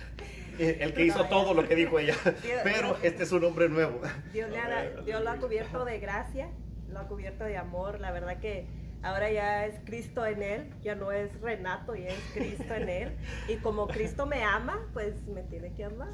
el que hizo todo lo que dijo ella, pero este es un hombre nuevo. Dios, le ha, Dios lo ha cubierto de gracia, lo ha cubierto de amor, la verdad que ahora ya es Cristo en él, ya no es Renato, ya es Cristo en él. Y como Cristo me ama, pues me tiene que amar.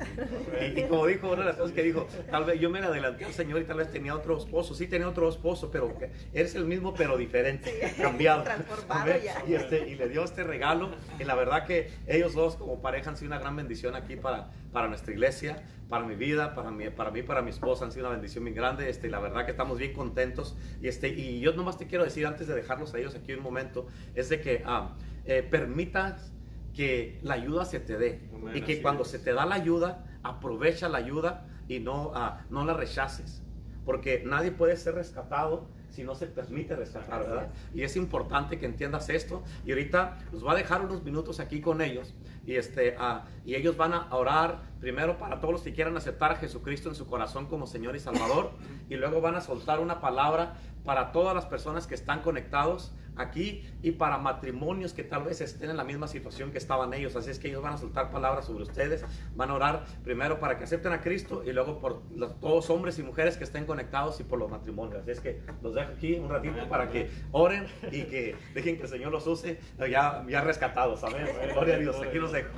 Y, como dijo una de las cosas que dijo, tal vez yo me adelanté al Señor y tal vez tenía otro esposo, sí tenía otro esposo, pero eres el mismo pero diferente, cambiado. Transformado ya. Y, este, y le dio este regalo y la verdad que ellos dos como pareja han sido una gran bendición aquí para, para nuestra iglesia para mi vida, para mí, para mí, para mi esposa, han sido una bendición muy grande. Este, la verdad que estamos bien contentos. Y, este, y yo nomás te quiero decir, antes de dejarlos a ellos aquí un momento, es de que ah, eh, permitas que la ayuda se te dé. y que cuando se te da la ayuda, aprovecha la ayuda y no, ah, no la rechaces. Porque nadie puede ser rescatado si no se permite rescatar, ¿verdad? Y es importante que entiendas esto. Y ahorita los va a dejar unos minutos aquí con ellos y, este, uh, y ellos van a orar primero para todos los que quieran aceptar a Jesucristo en su corazón como Señor y Salvador y luego van a soltar una palabra para todas las personas que están conectados aquí y para matrimonios que tal vez estén en la misma situación que estaban ellos. Así es que ellos van a soltar palabras sobre ustedes, van a orar primero para que acepten a Cristo y luego por los, todos hombres y mujeres que estén conectados y por los matrimonios. Así es que los dejo aquí un ratito para que oren y que dejen que el Señor los use ya, ya rescatados. Amén. Gloria a Dios. Aquí los dejo.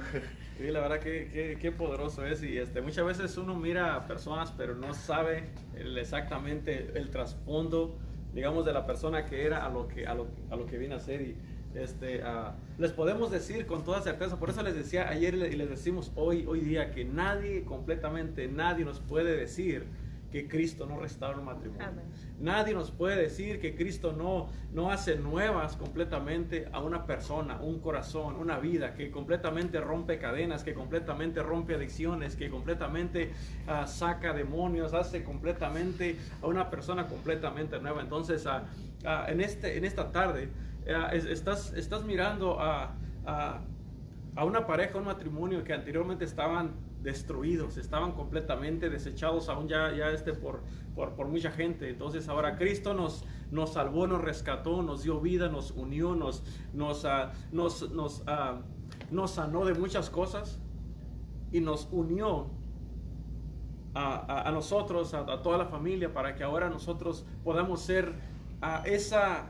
Sí, la verdad que, que, poderoso es y este, muchas veces uno mira a personas pero no sabe exactamente el trasfondo digamos, de la persona que era a lo que, a lo, a lo que viene a ser. Y este, les podemos decir con toda certeza, por eso les decía ayer y les decimos hoy, hoy día, que nadie, completamente nadie nos puede decir que Cristo no restaura un matrimonio. Nadie nos puede decir que Cristo no, no hace nuevas completamente a una persona, un corazón, una vida, que completamente rompe cadenas, que completamente rompe adicciones, que completamente ah, saca demonios, hace completamente a una persona completamente nueva. Entonces, uh, en, este, en esta tarde, estás, estás mirando a, a una pareja, un matrimonio que anteriormente estaban destruidos, estaban completamente desechados aún ya, ya este por, por, mucha gente. Entonces ahora Cristo nos, nos salvó, nos rescató, nos dio vida, nos unió, nos, nos, uh, nos, nos, uh, nos, sanó de muchas cosas y nos unió a, a, nosotros, a, toda la familia, para que ahora nosotros podamos ser a esa,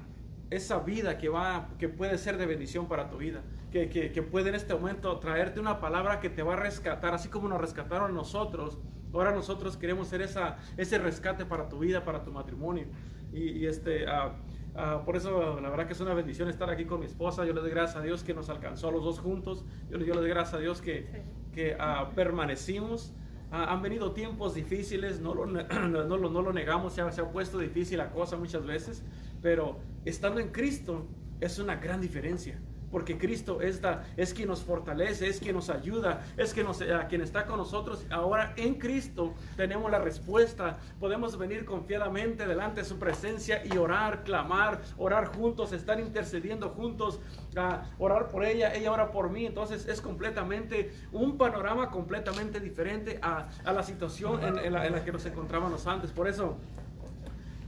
esa vida que, va, que puede ser de bendición para tu vida que, puede en este momento traerte una palabra que te va a rescatar, así como nos rescataron nosotros. Ahora nosotros queremos ser esa, ese rescate para tu vida, para tu matrimonio. Y, este, ah, ah, por eso la verdad que es una bendición estar aquí con mi esposa. Yo le doy gracias a Dios que nos alcanzó a los dos juntos. Yo, yo le doy gracias a Dios que, que uh, permanecimos. han venido tiempos difíciles, no lo, no lo, no lo negamos, se ha, se ha puesto difícil la cosa muchas veces, pero estando en Cristo es una gran diferencia porque Cristo es, es quien nos fortalece, es quien nos ayuda, es quien, nos, quien está con nosotros. Ahora en Cristo tenemos la respuesta. Podemos venir confiadamente delante de su presencia y orar, clamar, orar juntos, estar intercediendo juntos, a orar por ella, ella ora por mí. Entonces es completamente un panorama completamente diferente a, la situación en, la, que nos encontrábamos antes. Por eso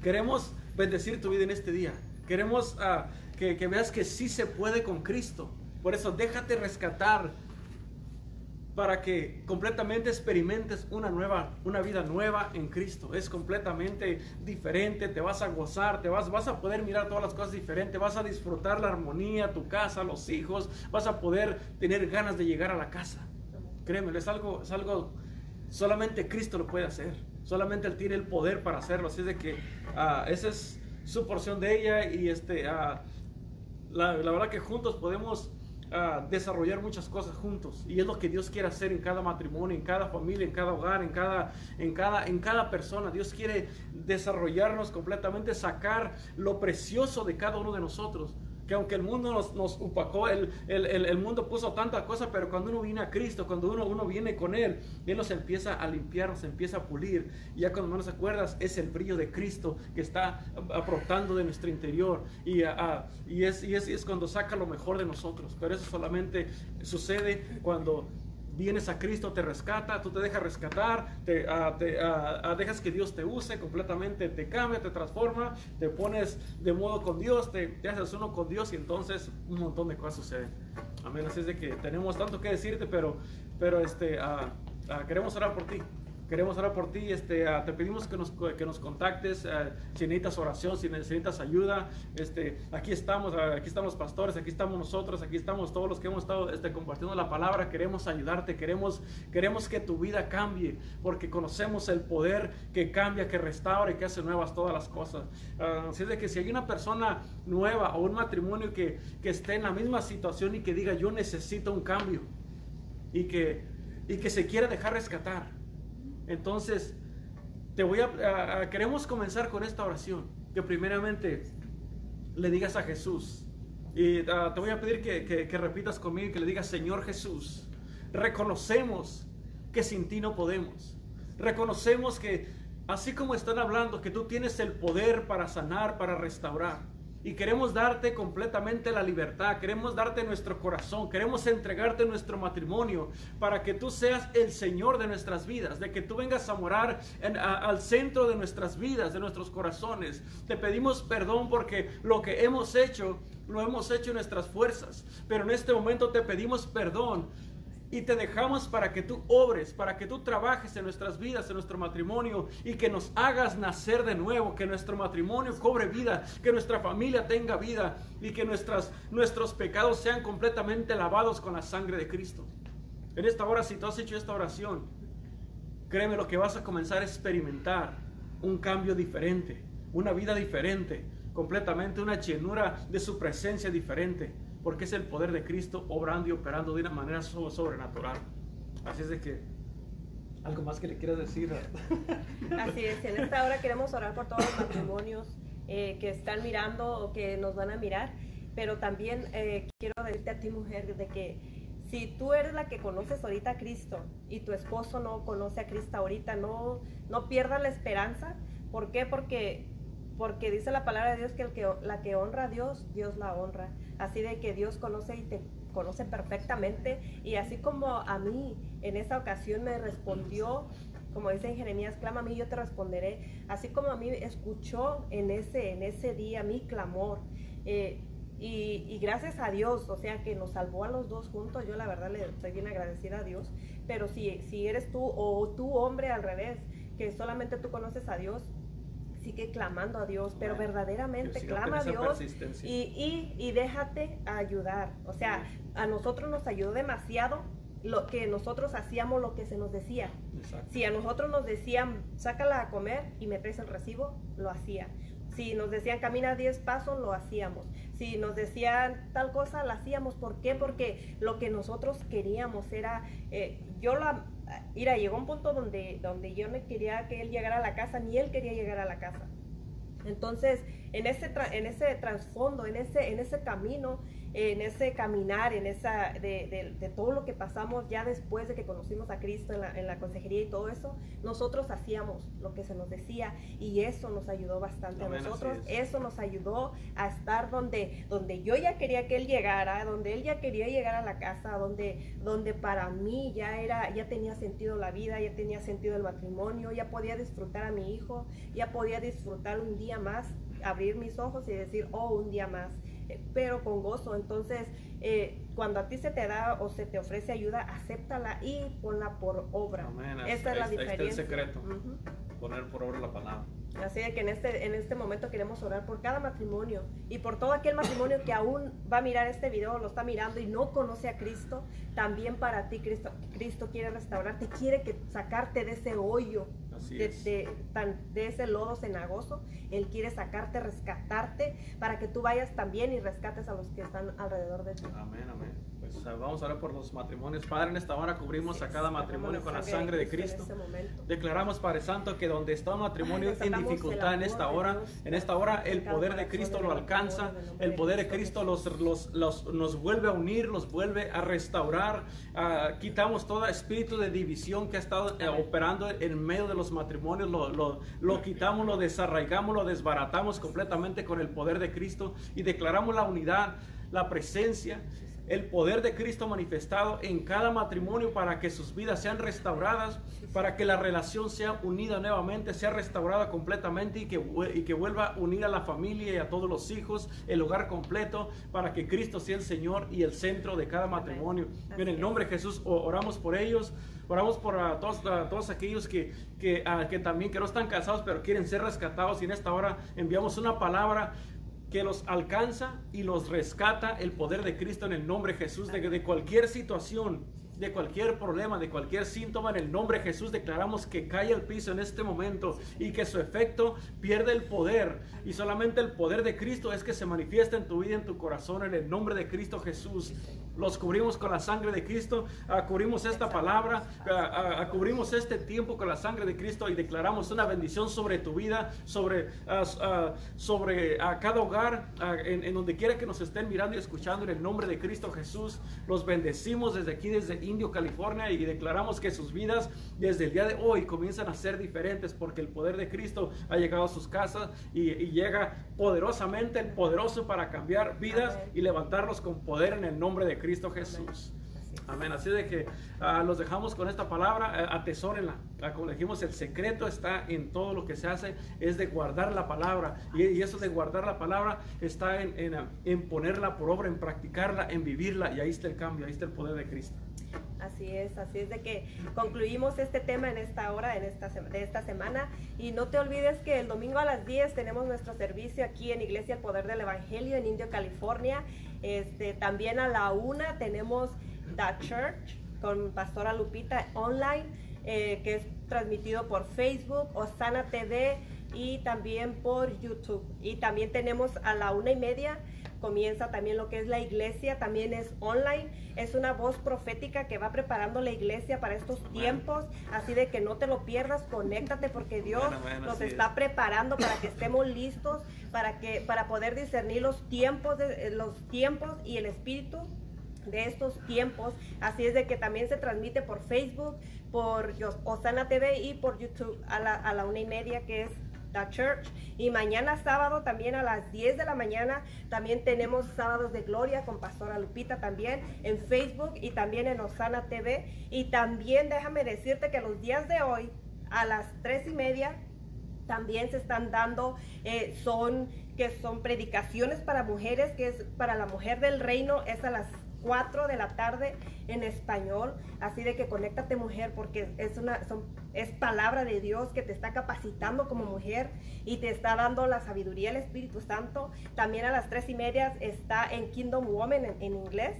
queremos bendecir tu vida en este día. Queremos... Uh, que, veas que sí se puede con Cristo. Por eso déjate rescatar para que completamente experimentes una nueva, una vida nueva en Cristo. Es completamente diferente, te vas a gozar, te vas, vas a poder mirar todas las cosas diferentes, vas a disfrutar la armonía, tu casa, los hijos, vas a poder tener ganas de llegar a la casa. Créeme, es algo, es algo, solamente Cristo lo puede hacer, solamente Él tiene el poder para hacerlo. Así es de que uh, esa es su porción de ella y este... Uh, la, verdad que juntos podemos ah, desarrollar muchas cosas juntos. Y es lo que Dios quiere hacer en cada matrimonio, en cada familia, en cada hogar, en cada, en cada, en cada persona. Dios quiere desarrollarnos completamente, sacar lo precioso de cada uno de nosotros que aunque el mundo nos, nos upacó, el, el, el, mundo puso tanta cosa, pero cuando uno viene a Cristo, cuando uno, uno viene con Él, Él nos empieza a limpiar, nos empieza a pulir. Ya cuando nos acuerdas, es el brillo de Cristo que está aportando de nuestro interior. Y, y, es, y, es, y es cuando saca lo mejor de nosotros. Pero eso solamente sucede cuando vienes a Cristo, te rescata, tú te dejas rescatar, te, ah, ah, ah, dejas que Dios te use completamente, te cambia, te transforma, te pones de modo con Dios, te, te, haces uno con Dios y entonces un montón de cosas suceden. Amén. Así es de que tenemos tanto que decirte, pero, pero este, queremos orar por ti. Queremos orar por ti. Este, ah, te pedimos que nos, que nos contactes. Uh, si necesitas oración, si necesitas ayuda. Este, aquí estamos, uh, aquí estamos pastores, aquí estamos nosotros, aquí estamos todos los que hemos estado este, compartiendo la palabra. Queremos ayudarte, queremos, queremos que tu vida cambie, porque conocemos el poder que cambia, que restaura y que hace nuevas todas las cosas. así es de que si hay una persona nueva o un matrimonio que, que esté en la misma situación y que diga yo necesito un cambio y que, y que se quiera dejar rescatar entonces, te voy a, queremos comenzar con esta oración, que primeramente le digas a Jesús, y ah, te voy a pedir que, que, repitas conmigo que le digas, Señor Jesús, reconocemos que sin ti no podemos. Reconocemos que así como están hablando, que tú tienes el poder para sanar, para restaurar. Y queremos darte completamente la libertad, queremos darte nuestro corazón, queremos entregarte nuestro matrimonio para que tú seas el Señor de nuestras vidas, de que tú vengas a morar al centro de nuestras vidas, de nuestros corazones. Te pedimos perdón porque lo que hemos hecho, lo hemos hecho en nuestras fuerzas, pero en este momento te pedimos perdón y te dejamos para que tú obres, para que tú trabajes en nuestras vidas, en nuestro matrimonio y que nos hagas nacer de nuevo, que nuestro matrimonio cobre vida, que nuestra familia tenga vida y que nuestras, nuestros pecados sean completamente lavados con la sangre de Cristo. En esta hora, si tú has hecho esta oración, créeme lo que vas a comenzar a experimentar, un cambio diferente, una vida diferente, completamente una llenura de su presencia diferente porque es el poder de Cristo obrando y operando de una manera sobrenatural. Así es de que, ¿algo más que le quieras decir? Así es, en esta hora queremos orar por todos los matrimonios eh, que están mirando o que nos van a mirar, pero también eh, quiero decirte a ti mujer de que si tú eres la que conoces ahorita a Cristo y tu esposo no conoce a Cristo ahorita, no, no pierdas la esperanza. ¿Por qué? Porque porque dice la palabra de Dios que, el que la que honra a Dios, Dios la honra. Así de que Dios conoce y te conoce perfectamente. Y así como a mí en esa ocasión me respondió, como dice en Jeremías, clama a mí, yo te responderé. Así como a mí escuchó en ese, en ese día mi clamor. Eh, y, gracias a Dios, o sea, que nos salvó a los dos juntos, yo la verdad le estoy bien agradecida a Dios. Pero si, si eres tú o tú hombre al revés, que solamente tú conoces a Dios, sigue clamando a Dios, pero verdaderamente clama a Dios y, y, déjate ayudar. O sea, a nosotros nos ayudó demasiado lo que nosotros hacíamos lo que se nos decía. Si a nosotros nos decían, sácala a comer y me traes el recibo, lo hacía. Si nos decían camina 10 pasos, lo hacíamos. Si nos decían tal cosa, la hacíamos. ¿Por qué? Porque lo que nosotros queríamos era, eh, yo la, Mira, llegó un punto donde, donde yo no quería que él llegara a la casa, ni él quería llegar a la casa. Entonces, en ese, en ese trasfondo, en ese, en ese camino, en ese caminar, en esa, de, de, todo lo que pasamos ya después de que conocimos a Cristo en la, en la, consejería y todo eso, nosotros hacíamos lo que se nos decía y eso nos ayudó bastante a nosotros, eso nos ayudó a estar donde, donde yo ya quería que Él llegara, donde Él ya quería llegar a la casa, donde, donde para mí ya era, ya tenía sentido la vida, ya tenía sentido el matrimonio, ya podía disfrutar a mi hijo, ya podía disfrutar un día más, abrir mis ojos y decir, oh, un día más pero con gozo. Entonces, eh, cuando a ti se te da o se te ofrece ayuda, acéptala y ponla por obra. Esta es la diferencia. el secreto, poner por obra la palabra. Así de que en este, en este momento queremos orar por cada matrimonio y por todo aquel matrimonio que aún va a mirar este video, lo está mirando y no conoce a Cristo, también para ti Cristo, Cristo quiere restaurarte, quiere que sacarte de ese hoyo de, de, ese lodo cenagoso. Él quiere sacarte, rescatarte, para que tú vayas también y rescates a los que están alrededor de ti. Amén, amén. Pues, ah, vamos a orar por los matrimonios. Padre, en esta hora cubrimos a cada matrimonio con la sangre de Cristo. Declaramos, Padre Santo, que donde está un matrimonio en dificultad en esta hora, en esta hora el poder de Cristo lo alcanza, el poder de Cristo los, los, los, nos vuelve a unir, los vuelve a restaurar. Uh, quitamos todo espíritu de división que ha estado eh, operando en medio de los matrimonios, lo, lo, lo quitamos, lo desarraigamos, lo desbaratamos completamente con el poder de Cristo y declaramos la unidad, la presencia el poder de Cristo manifestado en cada matrimonio para que sus vidas sean restauradas, para que la relación sea unida nuevamente, sea restaurada completamente y que, y que vuelva a unir a la familia y a todos los hijos, el hogar completo, para que Cristo sea el Señor y el centro de cada matrimonio. En el nombre de Jesús oramos por ellos. Oramos por todos, todos aquellos que, que, que también que no están casados pero quieren ser rescatados y en esta hora enviamos una palabra que los alcanza y los rescata el poder de Cristo en el nombre de Jesús de, de cualquier situación de cualquier problema, de cualquier síntoma, en el nombre de Jesús declaramos que cae al piso en este momento y que su efecto pierde el poder. Y solamente el poder de Cristo es que se manifiesta en tu vida, en tu corazón, en el nombre de Cristo Jesús. Los cubrimos con la sangre de Cristo, uh, cubrimos esta palabra, uh, uh, cubrimos este tiempo con la sangre de Cristo y declaramos una bendición sobre tu vida, sobre, sobre cada hogar, en, en, donde quiera que nos estén mirando y escuchando, en el nombre de Cristo Jesús. Los bendecimos desde aquí, desde Indio, California, y declaramos que sus vidas desde el día de hoy comienzan a ser diferentes porque el poder de Cristo ha llegado a sus casas y, llega poderosamente el poderoso para cambiar vidas y levantarlos con poder en el nombre de Cristo Jesús. Amén. Así de que uh, los dejamos con esta palabra, uh, atesórenla. Uh, como dijimos, el secreto está en todo lo que se hace, es de guardar la palabra. Y, y eso de guardar la palabra está en, en, en, ponerla por obra, en practicarla, en vivirla. Y ahí está el cambio, ahí está el poder de Cristo. Así es, así es de que concluimos este tema en esta hora, en esta, de esta semana. Y no te olvides que el domingo a las 10 tenemos nuestro servicio aquí en Iglesia El Poder del Evangelio en Indio, California. Este, también a la una tenemos The Church con Pastora Lupita online, eh, que es transmitido por Facebook, Osana TV y también por YouTube. Y también tenemos a la una y media comienza también lo que es la iglesia, también es online, es una voz profética que va preparando la iglesia para estos tiempos, así de que no te lo pierdas, conéctate porque Dios nos está preparando para que estemos listos, para que para poder discernir los tiempos de, eh, los tiempos y el espíritu de estos tiempos, así es de que también se transmite por Facebook, por Osana TV y por YouTube a la, a la una y media que es The Church. Y mañana sábado también a las 10 de la mañana también tenemos sábados de gloria con Pastora Lupita también en Facebook y también en Osana TV. Y también déjame decirte que los días de hoy a las 3 y media también se están dando, eh, son que son predicaciones para mujeres, que es para la mujer del reino, es a las 4 de la tarde en español. Así de que conéctate mujer porque es una son, es palabra de Dios que te está capacitando como mujer y te está dando la sabiduría del Espíritu Santo. También a las tres y media está en Kingdom Woman en inglés.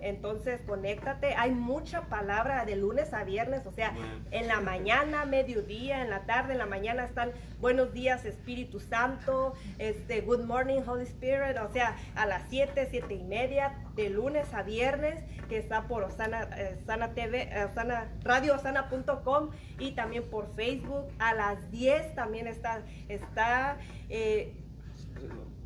Entonces, conéctate. Hay mucha palabra de lunes a viernes, o sea, en la mañana, mediodía, en la tarde, en la mañana están buenos días, Espíritu Santo, este, good morning, Holy Spirit, o sea, a las 7, 7 y media, de lunes a viernes, que está por Osana, eh, TV, eh, Osana, radioosana.com y también por Facebook. A las 10 también está, está eh,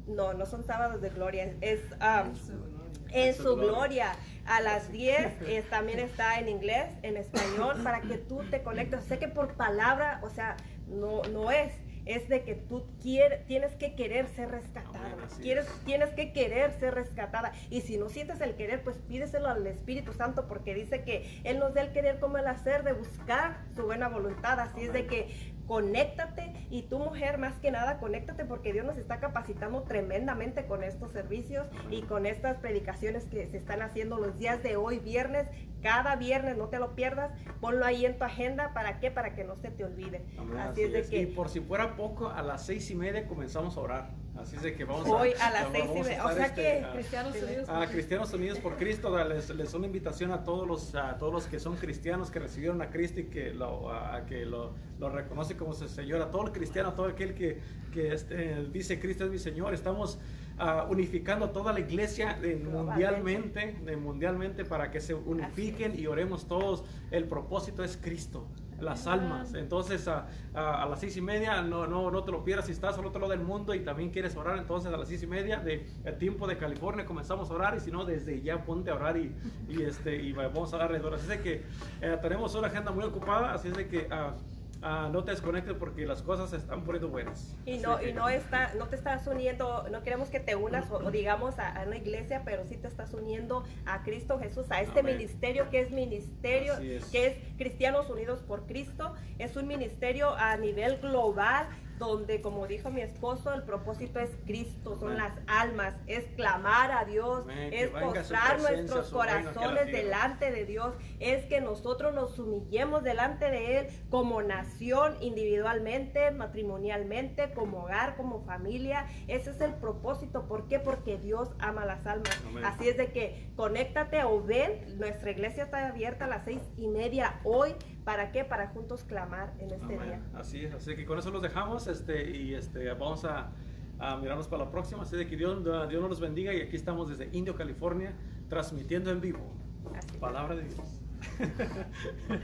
no, no son sábados de gloria, es... Um, en su gloria. A las 10 también está en inglés, en español, para que tú te conectes. Sé que por palabra, o sea, no, no es es de que tú quieres, tienes que querer ser rescatada. Quieres, tienes que querer ser rescatada. Y si no sientes el querer, pues pídeselo al Espíritu Santo, porque dice que Él nos da el querer como el hacer de buscar su buena voluntad. Así es de que conéctate. Y tu mujer más que nada conéctate porque Dios nos está capacitando tremendamente con estos servicios y con estas predicaciones que se están haciendo los días de hoy viernes cada viernes no te lo pierdas ponlo ahí en tu agenda para qué para que no se te olvide. Así, es de que y por si fuera poco a las seis y media comenzamos a orar. Así es de que vamos Hoy a, a las seis y media. estar, O sea este, que a- Cristianos Unidos. a Cristianos Unidos por Cristo les, les una invitación a todos los a todos los que son cristianos que recibieron a Cristo y que lo a, a que lo, lo reconoce como su Señor a todo el cristiano a todo aquel que, que este, dice Cristo es mi Señor. Estamos ah, unificando toda la iglesia eh, mundialmente eh, mundialmente para que se unifiquen y oremos todos el propósito es Cristo las almas. Entonces, a, a- a las seis y media, no, no, no te lo pierdas si estás al otro lado del mundo y también quieres orar. Entonces, a las seis y media de el tiempo de California comenzamos a orar. Y si no, desde ya ponte a orar y, y, este, y vamos a darle duro. Así de que eh, tenemos una agenda muy ocupada. Así es de que ah, ah, no te desconectes porque las cosas se están poniendo buenas. Y no, y que- no está, no te estás uniendo, no queremos que te unas o, digamos a, a una iglesia, pero sí te estás uniendo a Cristo Jesús, a este Amén. ministerio que es ministerio, es. que es Cristianos Unidos por Cristo, es un ministerio a nivel global donde, como dijo mi esposo, el propósito es Cristo, son las almas, es clamar a Dios, Amén, es postrar nuestros corazones delante de Dios, es que nosotros nos humillemos delante de Él como nación, individualmente, matrimonialmente, como hogar, como familia. Ese es el propósito. ¿Por qué? Porque Dios ama las almas. Amén. Así es de que conéctate o ven, nuestra iglesia está abierta a las seis y media hoy. ¿Para qué? Para juntos clamar en este Amén. día. Así es, así que con eso los dejamos este, y este, vamos a, a mirarnos para la próxima. Así de que Dios, Dios nos los bendiga y aquí estamos desde Indio, California, transmitiendo en vivo. Así es. Palabra de Dios.